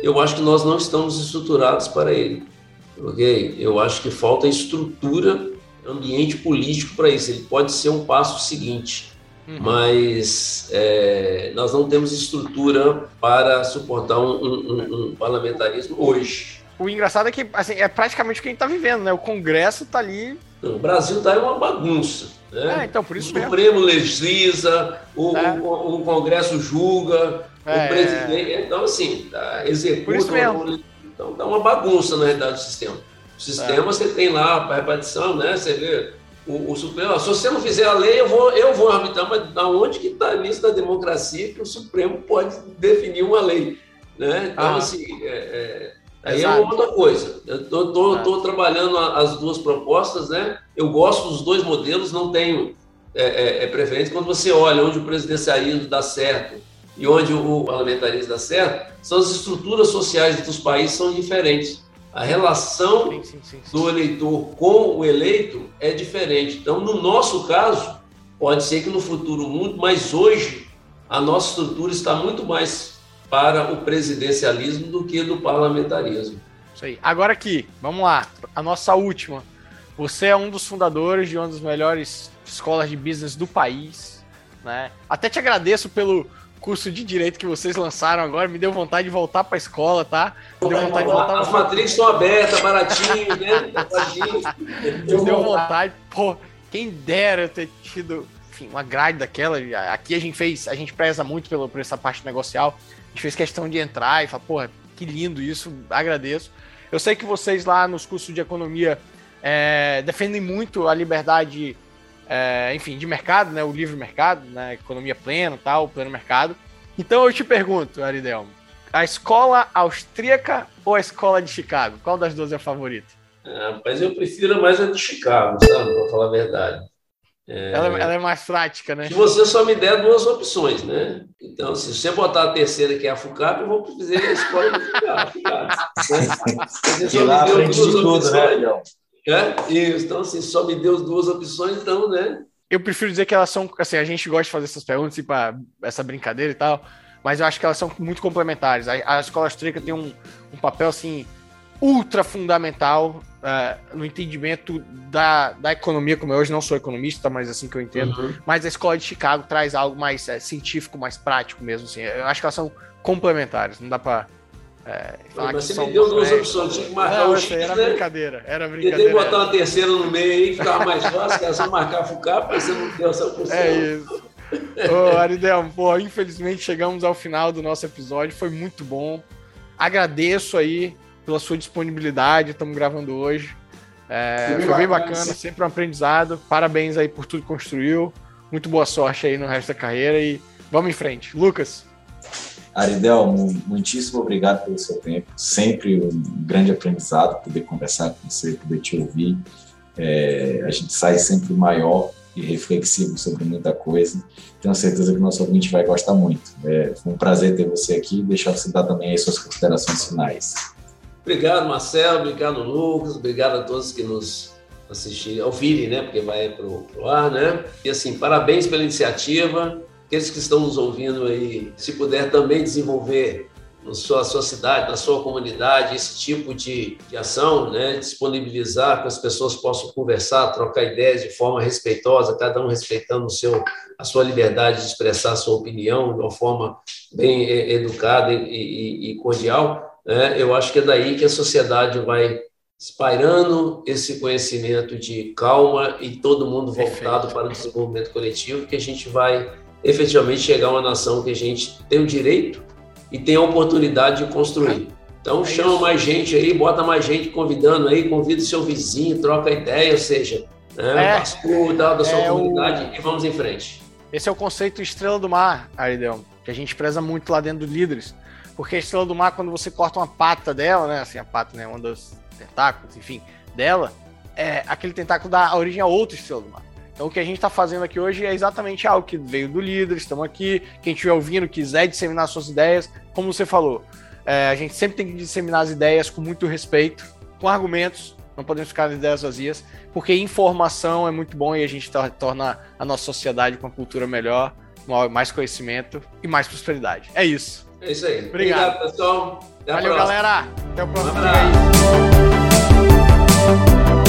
C: eu acho que nós não estamos estruturados para ele. Ok? Eu acho que falta estrutura, ambiente político para isso. Ele pode ser um passo seguinte, uhum. mas é, nós não temos estrutura para suportar um, um, um, parlamentarismo hoje.
B: O engraçado é que assim, é praticamente o que a gente está vivendo, né? O Congresso está ali.
C: O Brasil está em uma bagunça. Né?
B: É, então, por isso
C: o Supremo legisla, o, é. o, o Congresso julga, é, o presidente. Então, assim, tá, executa. Então, dá uma bagunça, na realidade, do sistema. O sistema é. você tem lá a repartição, né? Você vê o, o Supremo. Se você não fizer a lei, eu vou, eu vou arbitrar, mas aonde que está nisso da democracia que o Supremo pode definir uma lei? Né? Então, ah. assim, é, é, Aí é uma outra coisa. Eu estou trabalhando as duas propostas, né? Eu gosto dos dois modelos, não tenho é, é, é preferência. Quando você olha onde o presidencialismo dá certo e onde o parlamentarismo dá certo, são as estruturas sociais dos países são diferentes. A relação sim, sim, sim, do eleitor com o eleito é diferente. Então, no nosso caso, pode ser que no futuro muito, mas hoje a nossa estrutura está muito mais para o presidencialismo do que do parlamentarismo.
B: Isso aí. Agora aqui, vamos lá, a nossa última. Você é um dos fundadores de uma das melhores escolas de business do país, né? Até te agradeço pelo curso de direito que vocês lançaram agora, me deu vontade de voltar para a escola, tá? Me deu vontade de voltar.
C: As matrizes estão abertas, baratinho, né?
B: me deu vontade, pô, quem dera eu ter tido, enfim, uma grade daquela. Aqui a gente fez, a gente preza muito pelo, por essa parte negocial a gente fez questão de entrar e falar, porra, que lindo isso, agradeço. Eu sei que vocês lá nos cursos de economia é, defendem muito a liberdade, é, enfim, de mercado, né, o livre mercado, né, economia plena, tal, pleno mercado. Então eu te pergunto, Aridelmo, a escola austríaca ou a escola de Chicago? Qual das duas é a favorita?
C: É, mas eu prefiro mais a de Chicago, sabe, para falar a verdade.
B: É, ela, ela, é mais prática, né?
C: Se você só me der duas opções, né? Então, se você botar a terceira, que é a FUCAP, eu vou fazer a escola de FUCAP. né? Você só
D: lá me deu duas tudo, né, opções. Né,
C: é? Isso, então, assim, só me deu duas opções, então, né?
B: Eu prefiro dizer que elas são, assim, a gente gosta de fazer essas perguntas, tipo, essa brincadeira e tal, mas eu acho que elas são muito complementares. A, a escola austríaca tem um, um papel, assim, ultra fundamental uh, no entendimento da, da economia, como eu hoje não sou economista, mas assim que eu entendo. Uhum. Mas a escola de Chicago traz algo mais é, científico, mais prático mesmo. Assim. Eu acho que elas são complementares, não dá para
C: é, falar mas você me deu duas opções, tinha que marcar não, o X,
B: era
C: né?
B: brincadeira, era brincadeira.
C: Tentei botar uma terceira no meio aí, ficava mais fácil, que era só marcar FUCAP, mas você não deu essa opção.
B: É isso. Ô, Aridel, pô, infelizmente chegamos ao final do nosso episódio, foi muito bom. Agradeço aí pela sua disponibilidade. Estamos gravando hoje. É, foi bem bacana, sempre um aprendizado. Parabéns aí por tudo que construiu. Muito boa sorte aí no resto da carreira e vamos em frente. Lucas.
D: Aridel, muitíssimo obrigado pelo seu tempo. Sempre um grande aprendizado poder conversar com você, poder te ouvir. É, a gente sai sempre maior e reflexivo sobre muita coisa. Tenho certeza que o nosso ouvinte vai gostar muito. É, foi um prazer ter você aqui e deixar você dar também as suas considerações finais.
C: Obrigado, Marcelo, obrigado, Lucas, obrigado a todos que nos assistirem, ouvirem, né? Porque vai para o ar, né? E assim, parabéns pela iniciativa. Aqueles que estão nos ouvindo aí, se puder também desenvolver na sua, sua cidade, na sua comunidade, esse tipo de, de ação, né? disponibilizar que as pessoas possam conversar, trocar ideias de forma respeitosa, cada um respeitando o seu, a sua liberdade de expressar a sua opinião de uma forma bem eh, educada e, e, e cordial né? eu acho que é daí que a sociedade vai espalhando esse conhecimento de calma e todo mundo voltado Perfeito. para o desenvolvimento coletivo, que a gente vai efetivamente chegar a uma nação que a gente tem o direito e tem a oportunidade de construir. Então, é chama mais gente aí, bota mais gente convidando aí, convida o seu vizinho, troca ideia, ou seja, né, é, pastor da, sua é comunidade o... e vamos em frente.
B: Esse é o conceito estrela do mar, Aridel, que a gente preza muito lá dentro do Líderes. Porque a estrela do mar, quando você corta uma pata dela, né? Assim, a pata, né? Um dos tentáculos, enfim, dela, é, aquele tentáculo dá origem a outra estrela do mar. Então o que a gente está fazendo aqui hoje é exatamente algo que veio do líder, estamos aqui, quem estiver ouvindo, quiser disseminar suas ideias, como você falou, é, a gente sempre tem que disseminar as ideias com muito respeito, com argumentos, não podemos ficar com ideias vazias, porque informação é muito bom e a gente torna a nossa sociedade com uma cultura melhor, mais conhecimento e mais prosperidade. É isso.
C: É isso aí.
B: Obrigado,
C: Obrigado pessoal.
B: Até Valeu, galera. Até o próximo um